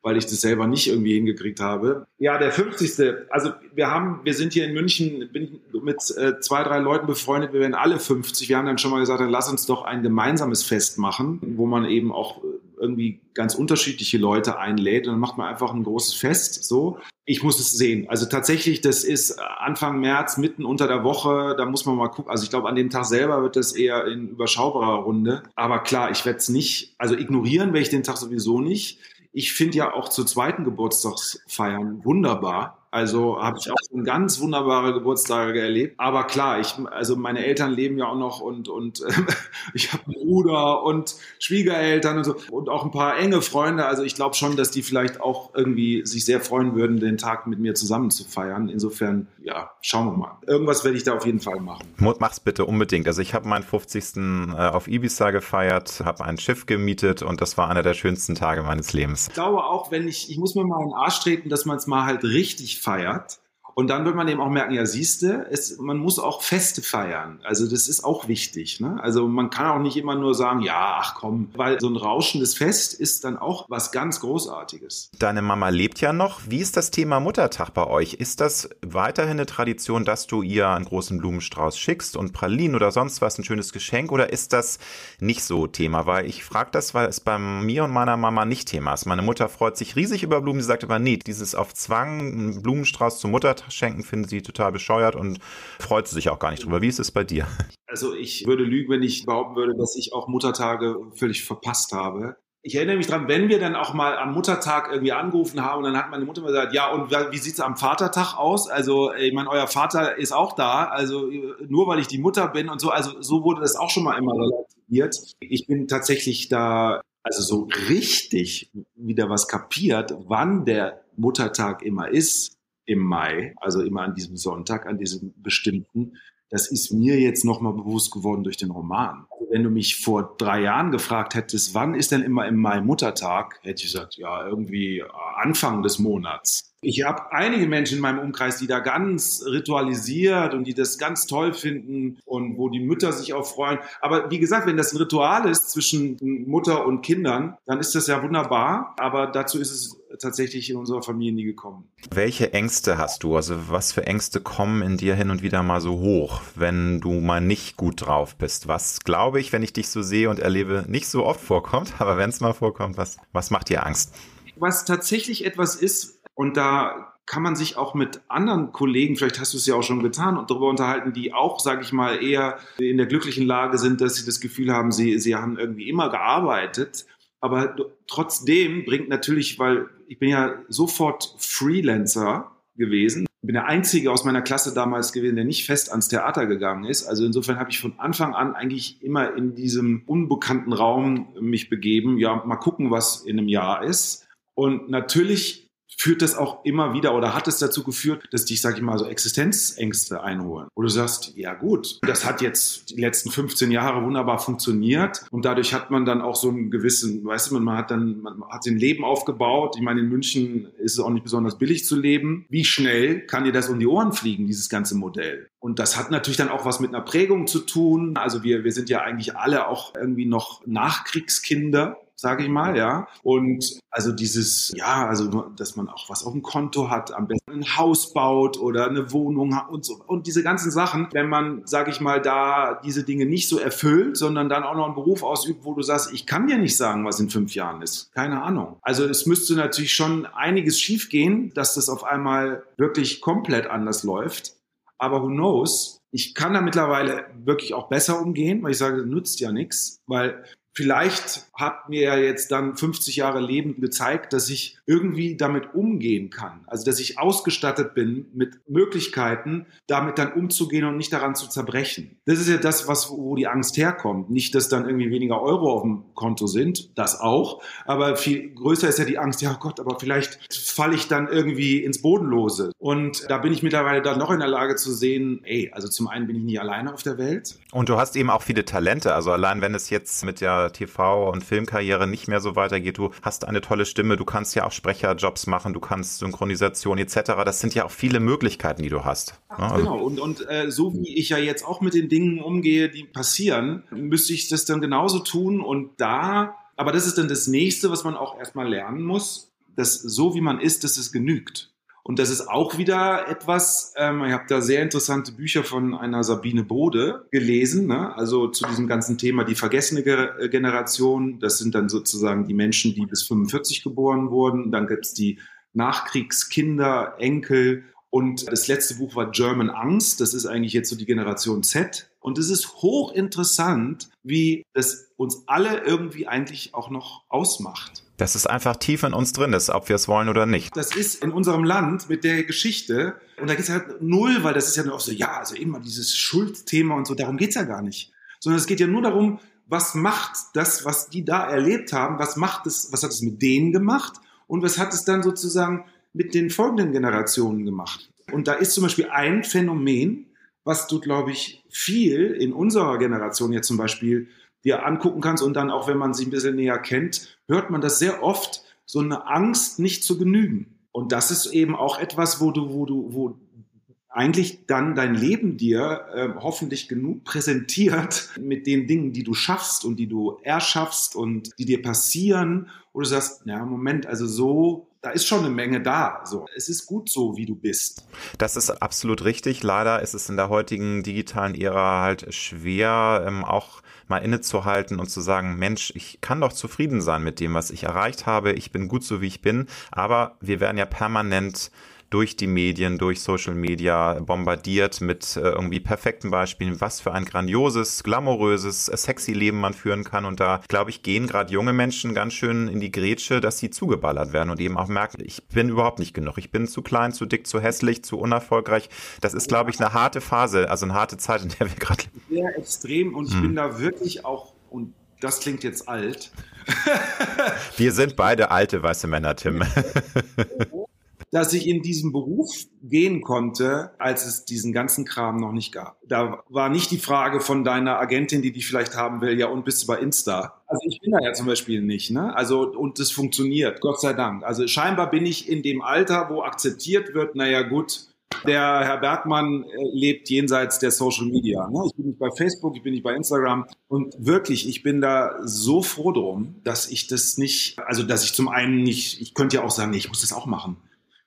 weil ich das selber nicht irgendwie hingekriegt habe. Ja, der 50. Also wir haben, wir sind hier in München, bin mit äh, zwei, drei Leuten befreundet, wir werden alle 50. Wir haben dann schon mal gesagt, dann lass uns doch ein gemeinsames Fest machen, wo man eben auch irgendwie ganz unterschiedliche Leute einlädt und dann macht man einfach ein großes Fest. So, ich muss es sehen. Also tatsächlich, das ist Anfang März, mitten unter der Woche. Da muss man mal gucken. Also ich glaube, an dem Tag selber wird das eher in überschaubarer Runde. Aber klar, ich werde es nicht. Also ignorieren werde ich den Tag sowieso nicht. Ich finde ja auch zu zweiten Geburtstagsfeiern wunderbar. Also habe ich auch schon ganz wunderbare Geburtstage erlebt. Aber klar, ich, also meine Eltern leben ja auch noch und, und äh, ich habe einen Bruder und Schwiegereltern und so und auch ein paar enge Freunde. Also ich glaube schon, dass die vielleicht auch irgendwie sich sehr freuen würden, den Tag mit mir zusammen zu feiern. Insofern, ja, schauen wir mal. Irgendwas werde ich da auf jeden Fall machen. Mach's bitte unbedingt. Also ich habe meinen 50. Äh, auf Ibiza gefeiert, habe ein Schiff gemietet und das war einer der schönsten Tage meines Lebens. Ich glaube auch, wenn ich, ich muss mir mal in den Arsch treten, dass man es mal halt richtig feiert. Und dann wird man eben auch merken, ja, siehste, es, man muss auch Feste feiern. Also das ist auch wichtig. Ne? Also man kann auch nicht immer nur sagen, ja, ach komm, weil so ein rauschendes Fest ist dann auch was ganz Großartiges. Deine Mama lebt ja noch. Wie ist das Thema Muttertag bei euch? Ist das weiterhin eine Tradition, dass du ihr einen großen Blumenstrauß schickst und Pralinen oder sonst was, ein schönes Geschenk? Oder ist das nicht so Thema? Weil ich frage das, weil es bei mir und meiner Mama nicht Thema ist. Meine Mutter freut sich riesig über Blumen. Sie sagt aber, nee, dieses auf Zwang, einen Blumenstrauß zum Muttertag schenken, finden sie total bescheuert und freut sich auch gar nicht drüber. Wie ist es bei dir? Also ich würde lügen, wenn ich behaupten würde, dass ich auch Muttertage völlig verpasst habe. Ich erinnere mich dran, wenn wir dann auch mal am Muttertag irgendwie angerufen haben, dann hat meine Mutter mal gesagt, ja, und wie sieht es am Vatertag aus? Also, ich meine, euer Vater ist auch da, also nur weil ich die Mutter bin und so, also so wurde das auch schon mal immer relativiert. Ich bin tatsächlich da, also so richtig wieder was kapiert, wann der Muttertag immer ist im Mai, also immer an diesem Sonntag, an diesem bestimmten, das ist mir jetzt nochmal bewusst geworden durch den Roman. Also wenn du mich vor drei Jahren gefragt hättest, wann ist denn immer im Mai Muttertag, hätte ich gesagt, ja, irgendwie Anfang des Monats. Ich habe einige Menschen in meinem Umkreis, die da ganz ritualisiert und die das ganz toll finden und wo die Mütter sich auch freuen. Aber wie gesagt, wenn das ein Ritual ist zwischen Mutter und Kindern, dann ist das ja wunderbar. Aber dazu ist es tatsächlich in unserer Familie nie gekommen. Welche Ängste hast du? Also was für Ängste kommen in dir hin und wieder mal so hoch, wenn du mal nicht gut drauf bist? Was glaube ich, wenn ich dich so sehe und erlebe, nicht so oft vorkommt, aber wenn es mal vorkommt, was, was macht dir Angst? Was tatsächlich etwas ist, und da kann man sich auch mit anderen Kollegen, vielleicht hast du es ja auch schon getan, und darüber unterhalten, die auch, sage ich mal, eher in der glücklichen Lage sind, dass sie das Gefühl haben, sie, sie haben irgendwie immer gearbeitet. Aber trotzdem bringt natürlich, weil ich bin ja sofort Freelancer gewesen, ich bin der Einzige aus meiner Klasse damals gewesen, der nicht fest ans Theater gegangen ist. Also insofern habe ich von Anfang an eigentlich immer in diesem unbekannten Raum mich begeben. Ja, mal gucken, was in einem Jahr ist. Und natürlich führt das auch immer wieder oder hat es dazu geführt, dass dich, sag ich mal, so Existenzängste einholen. Wo du sagst, ja gut, das hat jetzt die letzten 15 Jahre wunderbar funktioniert und dadurch hat man dann auch so einen gewissen, weißt du, man hat dann, man hat sein Leben aufgebaut. Ich meine, in München ist es auch nicht besonders billig zu leben. Wie schnell kann dir das um die Ohren fliegen, dieses ganze Modell? Und das hat natürlich dann auch was mit einer Prägung zu tun. Also wir, wir sind ja eigentlich alle auch irgendwie noch Nachkriegskinder sage ich mal, ja. Und also dieses, ja, also dass man auch was auf dem Konto hat, am besten ein Haus baut oder eine Wohnung und so und diese ganzen Sachen, wenn man, sage ich mal, da diese Dinge nicht so erfüllt, sondern dann auch noch einen Beruf ausübt, wo du sagst, ich kann dir nicht sagen, was in fünf Jahren ist, keine Ahnung. Also es müsste natürlich schon einiges schiefgehen, dass das auf einmal wirklich komplett anders läuft. Aber who knows? Ich kann da mittlerweile wirklich auch besser umgehen, weil ich sage, nützt ja nichts, weil Vielleicht hat mir ja jetzt dann 50 Jahre Leben gezeigt, dass ich irgendwie damit umgehen kann. Also, dass ich ausgestattet bin mit Möglichkeiten, damit dann umzugehen und nicht daran zu zerbrechen. Das ist ja das, was, wo die Angst herkommt. Nicht, dass dann irgendwie weniger Euro auf dem Konto sind. Das auch. Aber viel größer ist ja die Angst, ja oh Gott, aber vielleicht falle ich dann irgendwie ins Bodenlose. Und da bin ich mittlerweile dann noch in der Lage zu sehen, ey, also zum einen bin ich nicht alleine auf der Welt. Und du hast eben auch viele Talente. Also allein wenn es jetzt mit der TV- und Filmkarriere nicht mehr so weitergeht. Du hast eine tolle Stimme, du kannst ja auch Sprecherjobs machen, du kannst Synchronisation etc. Das sind ja auch viele Möglichkeiten, die du hast. Ach, ne? also genau, und, und äh, so wie ich ja jetzt auch mit den Dingen umgehe, die passieren, müsste ich das dann genauso tun und da, aber das ist dann das nächste, was man auch erstmal lernen muss, dass so wie man ist, dass es genügt. Und das ist auch wieder etwas, ähm, ich habe da sehr interessante Bücher von einer Sabine Bode gelesen, ne? also zu diesem ganzen Thema die vergessene Ge Generation. Das sind dann sozusagen die Menschen, die bis 45 geboren wurden. Dann gibt es die Nachkriegskinder, Enkel. Und das letzte Buch war German Angst. Das ist eigentlich jetzt so die Generation Z. Und es ist hochinteressant, wie das uns alle irgendwie eigentlich auch noch ausmacht. Das ist einfach tief in uns drin ist, ob wir es wollen oder nicht. Das ist in unserem Land mit der Geschichte, und da geht es halt null, weil das ist ja nur auch so, ja, also immer dieses Schuldthema und so, darum geht es ja gar nicht. Sondern es geht ja nur darum, was macht das, was die da erlebt haben, was macht es, was hat es mit denen gemacht und was hat es dann sozusagen mit den folgenden Generationen gemacht. Und da ist zum Beispiel ein Phänomen, was du, glaube ich, viel in unserer Generation jetzt zum Beispiel dir angucken kannst und dann auch, wenn man sich ein bisschen näher kennt, hört man das sehr oft, so eine Angst, nicht zu genügen. Und das ist eben auch etwas, wo du, wo du, wo eigentlich dann dein Leben dir äh, hoffentlich genug präsentiert mit den Dingen, die du schaffst und die du erschaffst und die dir passieren, wo du sagst, ja, Moment, also so da ist schon eine Menge da. So, es ist gut so, wie du bist. Das ist absolut richtig. Leider ist es in der heutigen digitalen Ära halt schwer, ähm, auch mal innezuhalten und zu sagen, Mensch, ich kann doch zufrieden sein mit dem, was ich erreicht habe. Ich bin gut so, wie ich bin. Aber wir werden ja permanent durch die Medien, durch Social Media bombardiert mit äh, irgendwie perfekten Beispielen, was für ein grandioses, glamouröses, äh, sexy Leben man führen kann. Und da, glaube ich, gehen gerade junge Menschen ganz schön in die Grätsche, dass sie zugeballert werden und eben auch merken, ich bin überhaupt nicht genug. Ich bin zu klein, zu dick, zu hässlich, zu unerfolgreich. Das ist, glaube ich, eine harte Phase, also eine harte Zeit, in der wir gerade leben. Sehr extrem und ich hm. bin da wirklich auch, und das klingt jetzt alt. wir sind beide alte weiße Männer, Tim. dass ich in diesen Beruf gehen konnte, als es diesen ganzen Kram noch nicht gab. Da war nicht die Frage von deiner Agentin, die dich vielleicht haben will, ja, und bist du bei Insta? Also ich bin da ja zum Beispiel nicht, ne? Also, und das funktioniert, Gott sei Dank. Also scheinbar bin ich in dem Alter, wo akzeptiert wird, naja, gut, der Herr Bergmann äh, lebt jenseits der Social Media. Ne? Ich bin nicht bei Facebook, ich bin nicht bei Instagram. Und wirklich, ich bin da so froh drum, dass ich das nicht, also dass ich zum einen nicht, ich könnte ja auch sagen, nee, ich muss das auch machen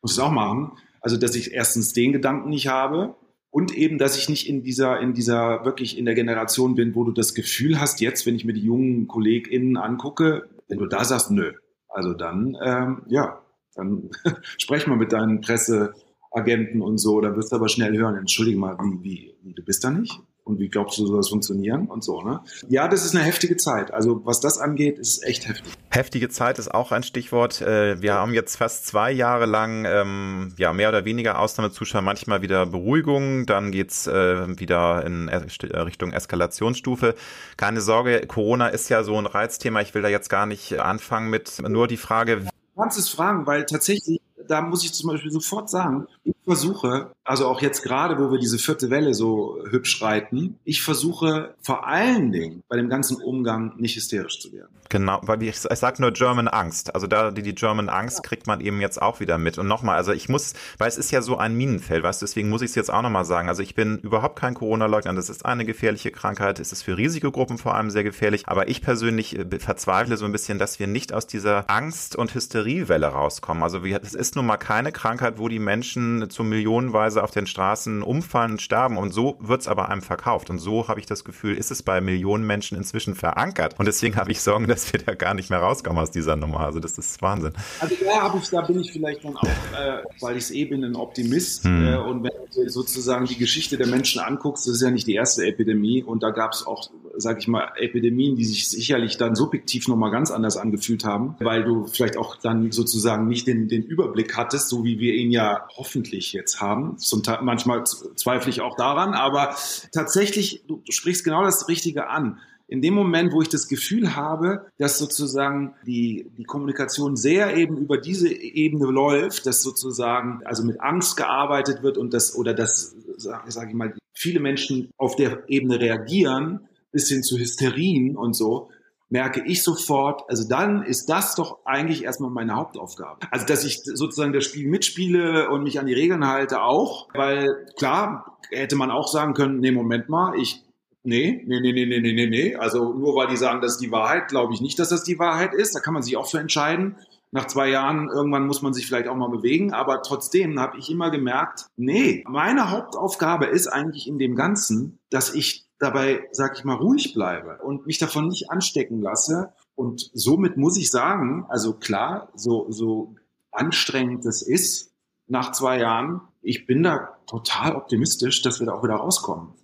muss es auch machen. Also, dass ich erstens den Gedanken nicht habe und eben, dass ich nicht in dieser, in dieser, wirklich in der Generation bin, wo du das Gefühl hast, jetzt, wenn ich mir die jungen KollegInnen angucke, wenn du da sagst, nö, also dann, ähm, ja, dann sprech mal mit deinen Presseagenten und so, da wirst du aber schnell hören, entschuldige mal, wie, wie, du bist da nicht? Und wie glaubst du, soll das funktionieren und so, ne? Ja, das ist eine heftige Zeit. Also was das angeht, ist echt heftig. Heftige Zeit ist auch ein Stichwort. Äh, wir haben jetzt fast zwei Jahre lang ähm, ja mehr oder weniger Ausnahmezustand, manchmal wieder Beruhigung, dann geht's äh, wieder in Richtung Eskalationsstufe. Keine Sorge, Corona ist ja so ein Reizthema. Ich will da jetzt gar nicht anfangen mit nur die Frage. Kannst es fragen, weil tatsächlich da muss ich zum Beispiel sofort sagen, ich versuche, also auch jetzt gerade, wo wir diese vierte Welle so hübsch reiten, ich versuche vor allen Dingen bei dem ganzen Umgang nicht hysterisch zu werden. Genau, weil ich, ich sag nur German Angst. Also da die, die German Angst ja. kriegt man eben jetzt auch wieder mit. Und nochmal, also ich muss, weil es ist ja so ein Minenfeld, weißt du, deswegen muss ich es jetzt auch nochmal sagen. Also ich bin überhaupt kein Corona-Leugner. Das ist eine gefährliche Krankheit. Es ist für Risikogruppen vor allem sehr gefährlich. Aber ich persönlich äh, verzweifle so ein bisschen, dass wir nicht aus dieser Angst- und Hysteriewelle rauskommen. Also es ist nun mal keine Krankheit, wo die Menschen zu millionenweise auf den Straßen umfallen und sterben. Und so wird es aber einem verkauft. Und so habe ich das Gefühl, ist es bei Millionen Menschen inzwischen verankert. Und deswegen habe ich Sorgen, dass wir da gar nicht mehr rauskommen aus dieser Nummer. Also das ist Wahnsinn. Also da, ich, da bin ich vielleicht dann auch, äh, weil ich es eh bin, ein Optimist. Hm. Äh, und wenn du sozusagen die Geschichte der Menschen anguckst, das ist ja nicht die erste Epidemie. Und da gab es auch, sag ich mal, Epidemien, die sich sicherlich dann subjektiv nochmal ganz anders angefühlt haben, weil du vielleicht auch dann sozusagen nicht den, den Überblick hattest, so wie wir ihn ja hoffentlich jetzt haben. Zum Teil, manchmal zweifle ich auch daran, aber tatsächlich, du, du sprichst genau das Richtige an in dem Moment, wo ich das Gefühl habe, dass sozusagen die, die Kommunikation sehr eben über diese Ebene läuft, dass sozusagen also mit Angst gearbeitet wird und das oder dass, sage sag ich mal, viele Menschen auf der Ebene reagieren, bis hin zu Hysterien und so, merke ich sofort, also dann ist das doch eigentlich erstmal meine Hauptaufgabe. Also, dass ich sozusagen das Spiel mitspiele und mich an die Regeln halte auch, weil klar, hätte man auch sagen können, nee, Moment mal, ich Nee, nee, nee, nee, nee, nee, nee. Also nur weil die sagen, das ist die Wahrheit, glaube ich nicht, dass das die Wahrheit ist. Da kann man sich auch für entscheiden. nach zwei Jahren, irgendwann muss man sich vielleicht auch mal bewegen, aber trotzdem habe ich immer gemerkt, nee, meine Hauptaufgabe ist eigentlich in dem Ganzen, dass ich dabei, sag ich mal, ruhig bleibe und mich davon nicht anstecken lasse. Und somit muss ich sagen, also klar, so, so anstrengend es ist nach zwei Jahren, ich bin da total optimistisch, dass wir da auch wieder rauskommen.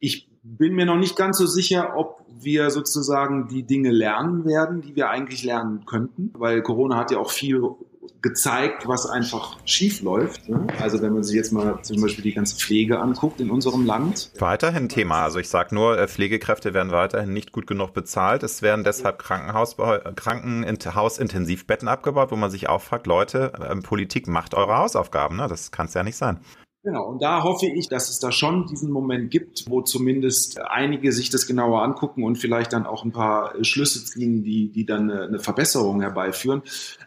Ich bin mir noch nicht ganz so sicher, ob wir sozusagen die Dinge lernen werden, die wir eigentlich lernen könnten, weil Corona hat ja auch viel gezeigt, was einfach schief läuft. Ne? Also wenn man sich jetzt mal zum Beispiel die ganze Pflege anguckt in unserem Land. Weiterhin Thema. Also ich sage nur, äh, Pflegekräfte werden weiterhin nicht gut genug bezahlt. Es werden deshalb Krankenhaus, Krankenhausintensivbetten abgebaut, wo man sich auch fragt, Leute, ähm, Politik macht eure Hausaufgaben. Ne? Das kann es ja nicht sein. Genau, und da hoffe ich, dass es da schon diesen Moment gibt, wo zumindest einige sich das genauer angucken und vielleicht dann auch ein paar Schlüsse ziehen, die, die dann eine Verbesserung herbeiführen.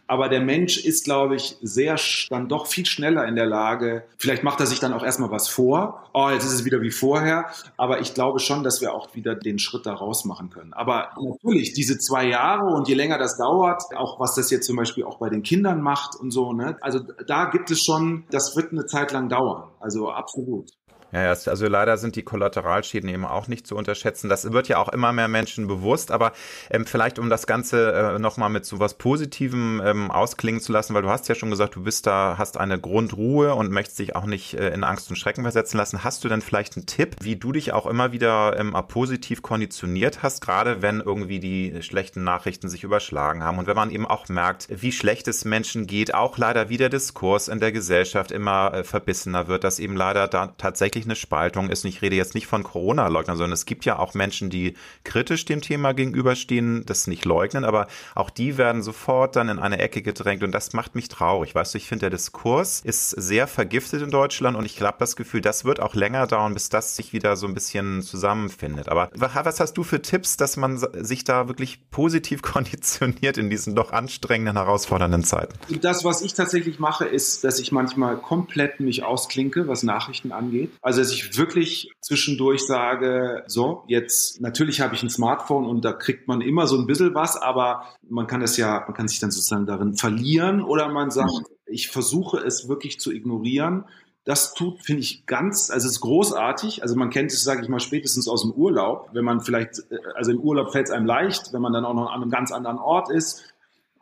Aber der Mensch ist, glaube ich, sehr dann doch viel schneller in der Lage. Vielleicht macht er sich dann auch erstmal was vor. Oh, jetzt ist es wieder wie vorher. Aber ich glaube schon, dass wir auch wieder den Schritt da raus machen können. Aber natürlich, diese zwei Jahre und je länger das dauert, auch was das jetzt zum Beispiel auch bei den Kindern macht und so, ne? Also da gibt es schon, das wird eine Zeit lang dauern. Also absolut. Ja, ja, also leider sind die Kollateralschäden eben auch nicht zu unterschätzen. Das wird ja auch immer mehr Menschen bewusst, aber ähm, vielleicht um das Ganze äh, nochmal mit so was Positivem ähm, ausklingen zu lassen, weil du hast ja schon gesagt, du bist da, hast eine Grundruhe und möchtest dich auch nicht äh, in Angst und Schrecken versetzen lassen. Hast du denn vielleicht einen Tipp, wie du dich auch immer wieder ähm, positiv konditioniert hast, gerade wenn irgendwie die schlechten Nachrichten sich überschlagen haben und wenn man eben auch merkt, wie schlecht es Menschen geht, auch leider wie der Diskurs in der Gesellschaft immer äh, verbissener wird, dass eben leider da tatsächlich tatsächlich eine Spaltung ist. Ich rede jetzt nicht von Corona-Leugnern, sondern es gibt ja auch Menschen, die kritisch dem Thema gegenüberstehen, das nicht leugnen, aber auch die werden sofort dann in eine Ecke gedrängt und das macht mich traurig. Weißt du, ich finde, der Diskurs ist sehr vergiftet in Deutschland und ich habe das Gefühl, das wird auch länger dauern, bis das sich wieder so ein bisschen zusammenfindet. Aber was hast du für Tipps, dass man sich da wirklich positiv konditioniert in diesen doch anstrengenden, herausfordernden Zeiten? Das, was ich tatsächlich mache, ist, dass ich manchmal komplett mich ausklinke, was Nachrichten angeht. Also, dass ich wirklich zwischendurch sage, so, jetzt, natürlich habe ich ein Smartphone und da kriegt man immer so ein bisschen was, aber man kann es ja, man kann sich dann sozusagen darin verlieren oder man sagt, mhm. ich versuche es wirklich zu ignorieren. Das tut, finde ich, ganz, also es ist großartig. Also man kennt es, sage ich mal, spätestens aus dem Urlaub. Wenn man vielleicht, äh, also im Urlaub fällt es einem leicht, wenn man dann auch noch an einem ganz anderen Ort ist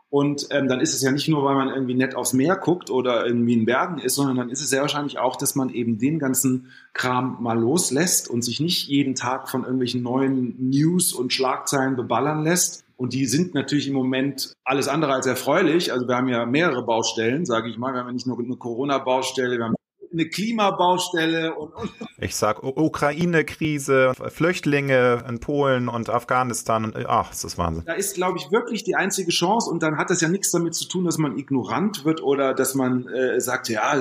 und ähm, dann ist es ja nicht nur, weil man irgendwie nett aufs Meer guckt oder irgendwie in Bergen ist, sondern dann ist es sehr wahrscheinlich auch, dass man eben den ganzen Kram mal loslässt und sich nicht jeden Tag von irgendwelchen neuen News und Schlagzeilen beballern lässt. Und die sind natürlich im Moment alles andere als erfreulich. Also wir haben ja mehrere Baustellen, sage ich mal. Wir haben ja nicht nur eine Corona-Baustelle, wir haben eine Klimabaustelle und, und ich sag Ukraine-Krise, Flüchtlinge in Polen und Afghanistan und ach, das ist Wahnsinn. Da ist, glaube ich, wirklich die einzige Chance und dann hat das ja nichts damit zu tun, dass man ignorant wird oder dass man äh, sagt, ja,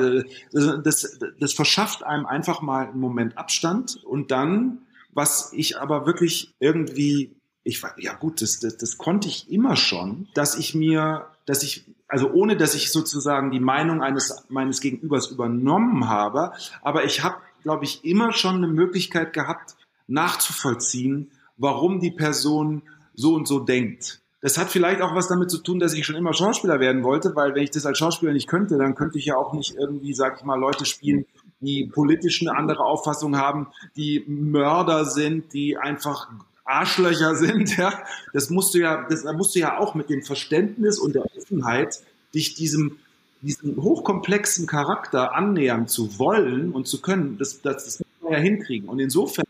das, das, das verschafft einem einfach mal einen Moment Abstand und dann, was ich aber wirklich irgendwie ich war, ja gut, das, das, das konnte ich immer schon, dass ich mir, dass ich, also ohne dass ich sozusagen die Meinung eines meines Gegenübers übernommen habe, aber ich habe, glaube ich, immer schon eine Möglichkeit gehabt, nachzuvollziehen, warum die Person so und so denkt. Das hat vielleicht auch was damit zu tun, dass ich schon immer Schauspieler werden wollte, weil wenn ich das als Schauspieler nicht könnte, dann könnte ich ja auch nicht irgendwie, sag ich mal, Leute spielen, die politisch eine andere Auffassung haben, die Mörder sind, die einfach Arschlöcher sind, ja, das musst du ja, das musst du ja auch mit dem Verständnis und der Offenheit dich diesem, diesem hochkomplexen Charakter annähern zu wollen und zu können, das, das, das muss man ja hinkriegen. Und insofern,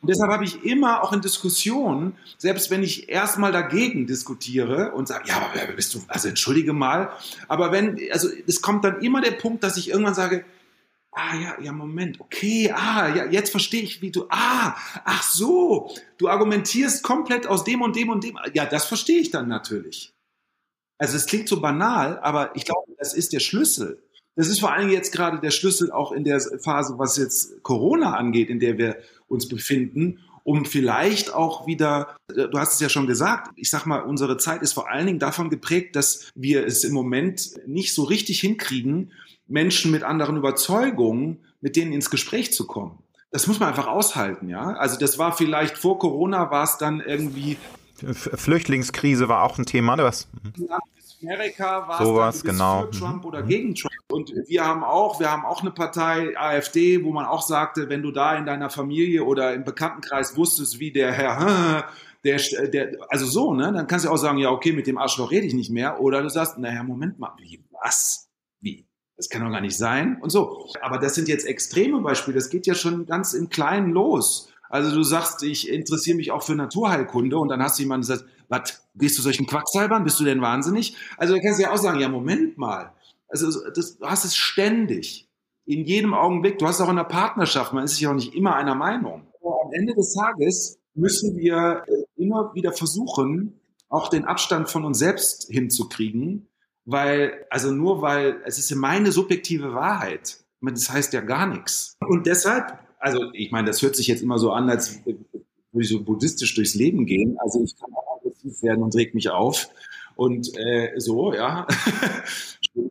und deshalb habe ich immer auch in Diskussionen, selbst wenn ich erstmal dagegen diskutiere und sage, ja, aber bist du, also entschuldige mal, aber wenn, also es kommt dann immer der Punkt, dass ich irgendwann sage, Ah ja, ja, Moment, okay, ah, ja, jetzt verstehe ich, wie du, ah, ach so, du argumentierst komplett aus dem und dem und dem. Ja, das verstehe ich dann natürlich. Also es klingt so banal, aber ich glaube, das ist der Schlüssel. Das ist vor allem jetzt gerade der Schlüssel auch in der Phase, was jetzt Corona angeht, in der wir uns befinden, um vielleicht auch wieder, äh, du hast es ja schon gesagt, ich sag mal, unsere Zeit ist vor allen Dingen davon geprägt, dass wir es im Moment nicht so richtig hinkriegen, Menschen mit anderen Überzeugungen, mit denen ins Gespräch zu kommen. Das muss man einfach aushalten, ja. Also das war vielleicht vor Corona war es dann irgendwie Flüchtlingskrise war auch ein Thema, oder was? Amerika war Sowas, genau. für Trump oder mhm. gegen Trump. Und wir haben auch, wir haben auch eine Partei, AfD, wo man auch sagte, wenn du da in deiner Familie oder im Bekanntenkreis wusstest, wie der Herr, der, der, also so, ne, dann kannst du auch sagen, ja, okay, mit dem Arschloch rede ich nicht mehr. Oder du sagst, naja, Moment mal, wie, was? Wie? Das kann doch gar nicht sein. Und so. Aber das sind jetzt extreme Beispiele. Das geht ja schon ganz im Kleinen los. Also du sagst, ich interessiere mich auch für Naturheilkunde und dann hast du jemanden, der sagt, was, gehst du solchen Quacksalbern? Bist du denn wahnsinnig? Also da kannst du ja auch sagen, ja, Moment mal. Also das, du hast es ständig. In jedem Augenblick. Du hast auch in der Partnerschaft, man ist sich auch nicht immer einer Meinung. Aber am Ende des Tages müssen wir äh, immer wieder versuchen, auch den Abstand von uns selbst hinzukriegen, weil, also nur weil, es ist ja meine subjektive Wahrheit. Das heißt ja gar nichts. Und deshalb also ich meine, das hört sich jetzt immer so an, als würde ich so buddhistisch durchs Leben gehen. Also ich kann auch aggressiv werden und reg mich auf. Und äh, so, ja.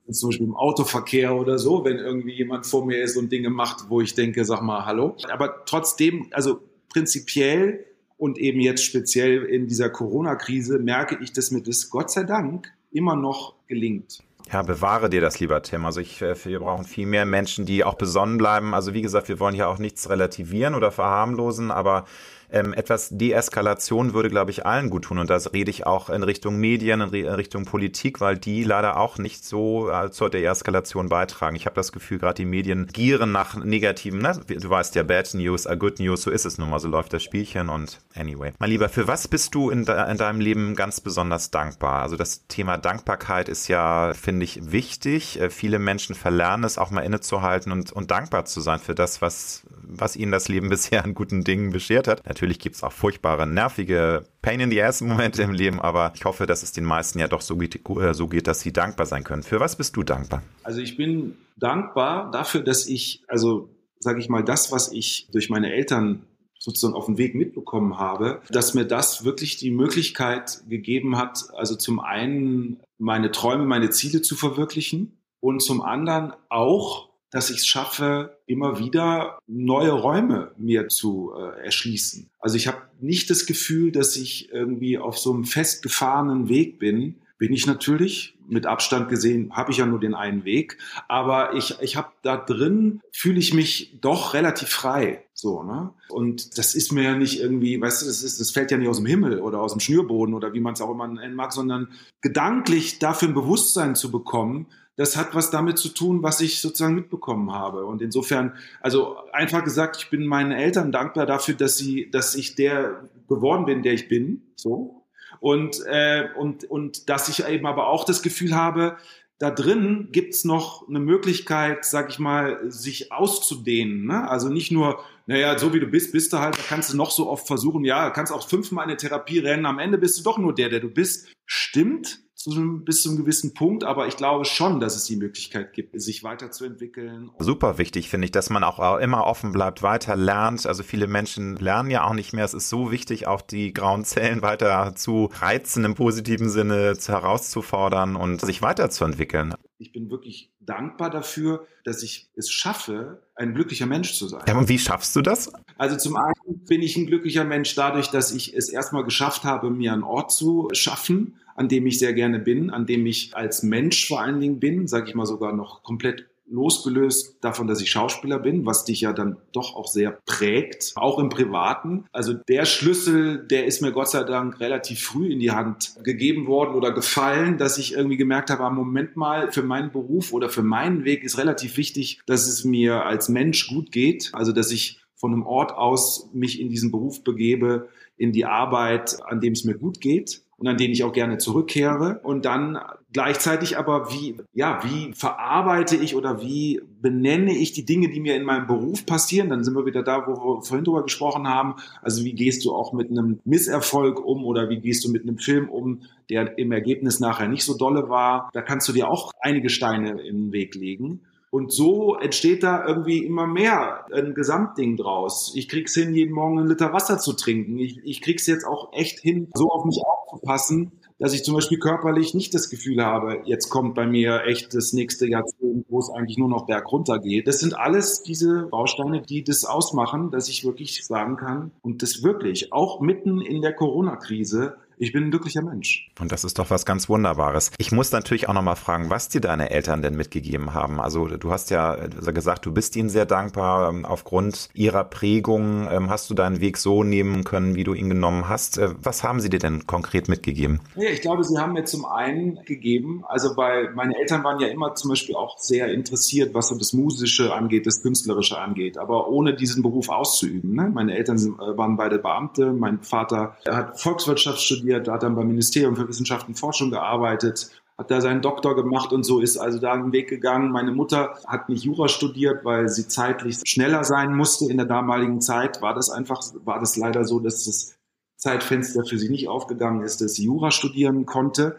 Zum Beispiel im Autoverkehr oder so, wenn irgendwie jemand vor mir ist und Dinge macht, wo ich denke, sag mal, hallo. Aber trotzdem, also prinzipiell und eben jetzt speziell in dieser Corona-Krise merke ich, dass mir das Gott sei Dank immer noch gelingt. Ja, bewahre dir das lieber, Tim. Also ich, äh, wir brauchen viel mehr Menschen, die auch besonnen bleiben. Also wie gesagt, wir wollen ja auch nichts relativieren oder verharmlosen, aber ähm, etwas Deeskalation würde, glaube ich, allen gut tun. Und das rede ich auch in Richtung Medien, in, Richtung Politik, weil die leider auch nicht so äh, zur Deeskalation beitragen. Ich habe das Gefühl, gerade die Medien gieren nach negativen, ne? du weißt ja, Bad News, a Good News, so ist es nun mal, so läuft das Spielchen und anyway. Mein Lieber, für was bist du in, de in deinem Leben ganz besonders dankbar? Also das Thema Dankbarkeit ist ja, finde ich, wichtig. Äh, viele Menschen verlernen es auch mal innezuhalten und, und dankbar zu sein für das, was, was ihnen das Leben bisher an guten Dingen beschert hat. Natürlich gibt es auch furchtbare, nervige Pain in the Ass Momente im Leben, aber ich hoffe, dass es den meisten ja doch so geht, äh, so geht, dass sie dankbar sein können. Für was bist du dankbar? Also ich bin dankbar dafür, dass ich, also sage ich mal, das, was ich durch meine Eltern sozusagen auf dem Weg mitbekommen habe, dass mir das wirklich die Möglichkeit gegeben hat, also zum einen meine Träume, meine Ziele zu verwirklichen und zum anderen auch dass ich es schaffe, immer wieder neue Räume mir zu äh, erschließen. Also ich habe nicht das Gefühl, dass ich irgendwie auf so einem festgefahrenen Weg bin. Bin ich natürlich, mit Abstand gesehen, habe ich ja nur den einen Weg. Aber ich, ich habe da drin, fühle ich mich doch relativ frei. So, ne? Und das ist mir ja nicht irgendwie, weißt du, das, ist, das fällt ja nicht aus dem Himmel oder aus dem Schnürboden oder wie man es auch immer nennen mag, sondern gedanklich dafür ein Bewusstsein zu bekommen, das hat was damit zu tun, was ich sozusagen mitbekommen habe. Und insofern, also einfach gesagt, ich bin meinen Eltern dankbar dafür, dass sie, dass ich der geworden bin, der ich bin, so. Und, äh, und, und dass ich eben aber auch das Gefühl habe, da drin gibt's noch eine Möglichkeit, sag ich mal, sich auszudehnen. Ne? Also nicht nur, naja, so wie du bist, bist du halt, da kannst du noch so oft versuchen, ja, kannst auch fünfmal eine Therapie rennen, am Ende bist du doch nur der, der du bist. Stimmt, zu bis zu einem gewissen Punkt, aber ich glaube schon, dass es die Möglichkeit gibt, sich weiterzuentwickeln. Super wichtig finde ich, dass man auch immer offen bleibt, weiter lernt. Also viele Menschen lernen ja auch nicht mehr. Es ist so wichtig, auch die grauen Zellen weiter zu reizen im positiven Sinne, herauszufordern und sich weiterzuentwickeln. Ich bin wirklich dankbar dafür, dass ich es schaffe, ein glücklicher Mensch zu sein. Ja, und wie schaffst du das? Also zum einen bin ich ein glücklicher Mensch dadurch, dass ich es erstmal geschafft habe, mir einen Ort zu schaffen, an dem ich sehr gerne bin, an dem ich als Mensch vor allen Dingen bin, sage ich mal sogar noch komplett losgelöst davon, dass ich Schauspieler bin, was dich ja dann doch auch sehr prägt, auch im Privaten. Also der Schlüssel, der ist mir Gott sei Dank relativ früh in die Hand gegeben worden oder gefallen, dass ich irgendwie gemerkt habe, ah, Moment mal, für meinen Beruf oder für meinen Weg ist relativ wichtig, dass es mir als Mensch gut geht. Also dass ich von einem Ort aus mich in diesen Beruf begebe, in die Arbeit, an dem es mir gut geht und an den ich auch gerne zurückkehre. Und dann gleichzeitig aber, wie, ja, wie verarbeite ich oder wie benenne ich die Dinge, die mir in meinem Beruf passieren? Dann sind wir wieder da, wo wir vorhin drüber gesprochen haben. Also wie gehst du auch mit einem Misserfolg um oder wie gehst du mit einem Film um, der im Ergebnis nachher nicht so dolle war? Da kannst du dir auch einige Steine in den Weg legen. Und so entsteht da irgendwie immer mehr ein Gesamtding draus. Ich krieg's hin, jeden Morgen einen Liter Wasser zu trinken. Ich, ich krieg's jetzt auch echt hin, so auf mich aufzupassen, dass ich zum Beispiel körperlich nicht das Gefühl habe, jetzt kommt bei mir echt das nächste Jahrzehnt, wo es eigentlich nur noch bergunter geht. Das sind alles diese Bausteine, die das ausmachen, dass ich wirklich sagen kann und das wirklich auch mitten in der Corona-Krise ich bin ein glücklicher Mensch. Und das ist doch was ganz Wunderbares. Ich muss natürlich auch nochmal fragen, was dir deine Eltern denn mitgegeben haben. Also du hast ja gesagt, du bist ihnen sehr dankbar. Ähm, aufgrund ihrer Prägung ähm, hast du deinen Weg so nehmen können, wie du ihn genommen hast. Äh, was haben sie dir denn konkret mitgegeben? Ja, ich glaube, sie haben mir zum einen gegeben, also weil meine Eltern waren ja immer zum Beispiel auch sehr interessiert, was so das Musische angeht, das Künstlerische angeht, aber ohne diesen Beruf auszuüben. Ne? Meine Eltern äh, waren beide Beamte, mein Vater hat Volkswirtschaft studiert, hat dann beim Ministerium für Wissenschaft und Forschung gearbeitet, hat da seinen Doktor gemacht und so ist also da einen Weg gegangen. Meine Mutter hat nicht Jura studiert, weil sie zeitlich schneller sein musste. In der damaligen Zeit war das einfach, war das leider so, dass das Zeitfenster für sie nicht aufgegangen ist, dass sie Jura studieren konnte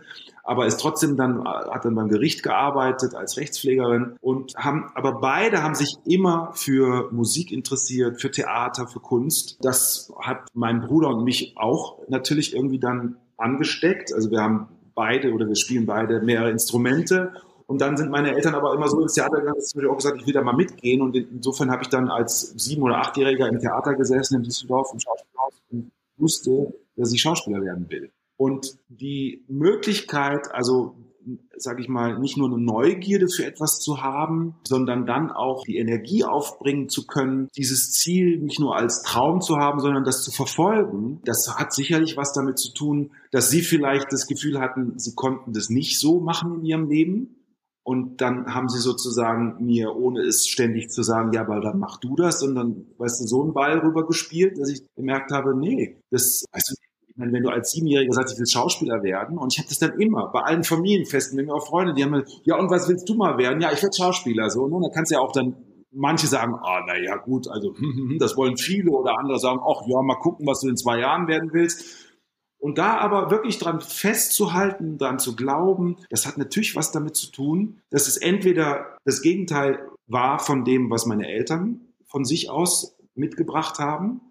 aber ist trotzdem dann, hat dann beim Gericht gearbeitet als Rechtspflegerin und haben, aber beide haben sich immer für Musik interessiert, für Theater, für Kunst. Das hat mein Bruder und mich auch natürlich irgendwie dann angesteckt. Also wir haben beide oder wir spielen beide mehrere Instrumente und dann sind meine Eltern aber immer so ins Theater gegangen, dass ich auch gesagt, ich will da mal mitgehen. Und insofern habe ich dann als sieben- oder achtjähriger im Theater gesessen in Düsseldorf im Schauspielhaus und wusste, dass ich Schauspieler werden will. Und die Möglichkeit, also sage ich mal, nicht nur eine Neugierde für etwas zu haben, sondern dann auch die Energie aufbringen zu können, dieses Ziel nicht nur als Traum zu haben, sondern das zu verfolgen. Das hat sicherlich was damit zu tun, dass Sie vielleicht das Gefühl hatten, Sie konnten das nicht so machen in Ihrem Leben. Und dann haben sie sozusagen mir, ohne es ständig zu sagen, ja, aber dann mach du das, sondern, weißt du, so einen Ball rüber gespielt, dass ich gemerkt habe, nee, das, weißt du, meine, wenn du als Siebenjähriger sagst, ich will Schauspieler werden, und ich habe das dann immer bei allen Familienfesten, wenn wir auch Freunde, die haben ja, und was willst du mal werden? Ja, ich werde Schauspieler, so, ne? Da kannst du ja auch dann manche sagen, ah, na ja, gut, also das wollen viele oder andere sagen, ach ja, mal gucken, was du in zwei Jahren werden willst. Und da aber wirklich dran festzuhalten, dran zu glauben, das hat natürlich was damit zu tun, dass es entweder das Gegenteil war von dem, was meine Eltern von sich aus mitgebracht haben,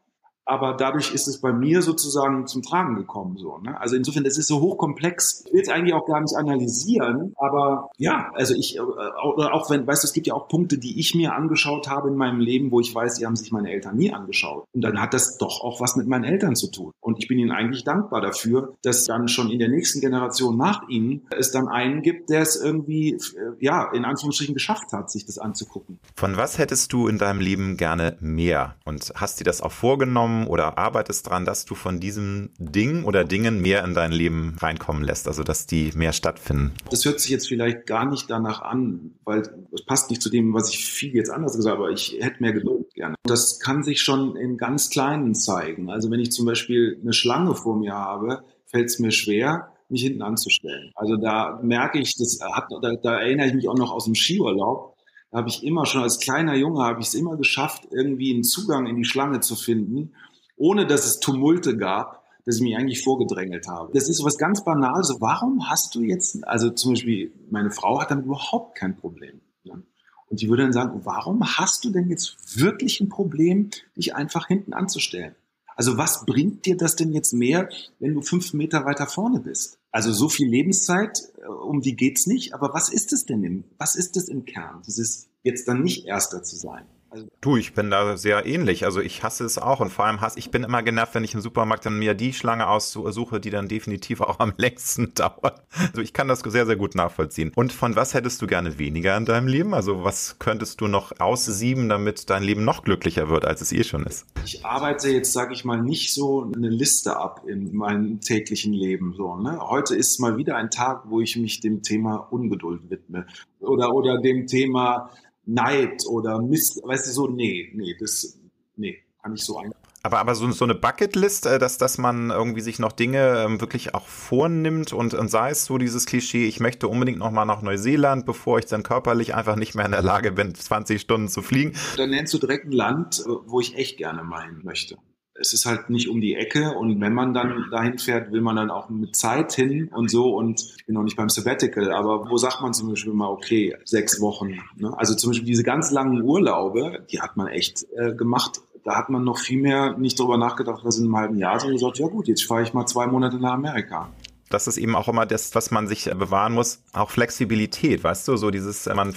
aber dadurch ist es bei mir sozusagen zum Tragen gekommen. So, ne? Also insofern, das ist so hochkomplex. Ich will es eigentlich auch gar nicht analysieren, aber ja, also ich, äh, auch wenn, weißt du, es gibt ja auch Punkte, die ich mir angeschaut habe in meinem Leben, wo ich weiß, die haben sich meine Eltern nie angeschaut. Und dann hat das doch auch was mit meinen Eltern zu tun. Und ich bin ihnen eigentlich dankbar dafür, dass dann schon in der nächsten Generation nach ihnen es dann einen gibt, der es irgendwie, äh, ja, in Anführungsstrichen geschafft hat, sich das anzugucken. Von was hättest du in deinem Leben gerne mehr? Und hast dir das auch vorgenommen? Oder arbeitest daran, dass du von diesem Ding oder Dingen mehr in dein Leben reinkommen lässt, also dass die mehr stattfinden? Das hört sich jetzt vielleicht gar nicht danach an, weil es passt nicht zu dem, was ich viel jetzt anders gesagt habe, aber ich hätte mehr Geduld gerne. Das kann sich schon in ganz Kleinen zeigen. Also wenn ich zum Beispiel eine Schlange vor mir habe, fällt es mir schwer, mich hinten anzustellen. Also da merke ich, das hat, da, da erinnere ich mich auch noch aus dem Skiurlaub, da habe ich immer schon als kleiner Junge habe ich es immer geschafft, irgendwie einen Zugang in die Schlange zu finden ohne dass es Tumulte gab, dass ich mich eigentlich vorgedrängelt habe. Das ist was ganz Banales. Warum hast du jetzt, also zum Beispiel, meine Frau hat damit überhaupt kein Problem. Ne? Und die würde dann sagen, warum hast du denn jetzt wirklich ein Problem, dich einfach hinten anzustellen? Also was bringt dir das denn jetzt mehr, wenn du fünf Meter weiter vorne bist? Also so viel Lebenszeit, äh, um die geht's nicht. Aber was ist es denn im, was ist es im Kern? Dieses jetzt dann nicht Erster zu sein. Also du, ich bin da sehr ähnlich. Also ich hasse es auch und vor allem hasse, ich bin immer genervt, wenn ich im Supermarkt dann mir die Schlange aussuche, die dann definitiv auch am längsten dauert. Also ich kann das sehr, sehr gut nachvollziehen. Und von was hättest du gerne weniger in deinem Leben? Also was könntest du noch aussieben, damit dein Leben noch glücklicher wird, als es eh schon ist? Ich arbeite jetzt, sage ich mal, nicht so eine Liste ab in meinem täglichen Leben. So, ne? Heute ist mal wieder ein Tag, wo ich mich dem Thema Ungeduld widme oder, oder dem Thema Neid oder Mist, weißt du, so, nee, nee, das, nee, kann ich so ein. Aber, aber so, so eine Bucketlist, äh, dass, dass man irgendwie sich noch Dinge ähm, wirklich auch vornimmt und, und sei es so dieses Klischee, ich möchte unbedingt noch mal nach Neuseeland, bevor ich dann körperlich einfach nicht mehr in der Lage bin, 20 Stunden zu fliegen. Dann nennst du direkt ein Land, wo ich echt gerne mal hin möchte es ist halt nicht um die Ecke und wenn man dann dahin fährt, will man dann auch mit Zeit hin und so und ich bin noch nicht beim Sabbatical, aber wo sagt man zum Beispiel mal, okay, sechs Wochen. Ne? Also zum Beispiel diese ganz langen Urlaube, die hat man echt äh, gemacht. Da hat man noch viel mehr nicht drüber nachgedacht, was in einem halben Jahr, sondern gesagt, ja gut, jetzt fahre ich mal zwei Monate nach Amerika. Das ist eben auch immer das, was man sich bewahren muss, auch Flexibilität, weißt du, so dieses, man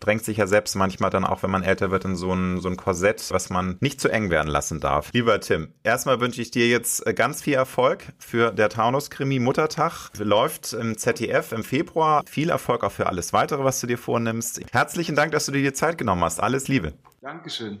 drängt sich ja selbst manchmal dann auch, wenn man älter wird, in so ein, so ein Korsett, was man nicht zu eng werden lassen darf. Lieber Tim, erstmal wünsche ich dir jetzt ganz viel Erfolg für der Taunus-Krimi Muttertag. Läuft im ZDF im Februar. Viel Erfolg auch für alles weitere, was du dir vornimmst. Herzlichen Dank, dass du dir die Zeit genommen hast. Alles Liebe. Dankeschön.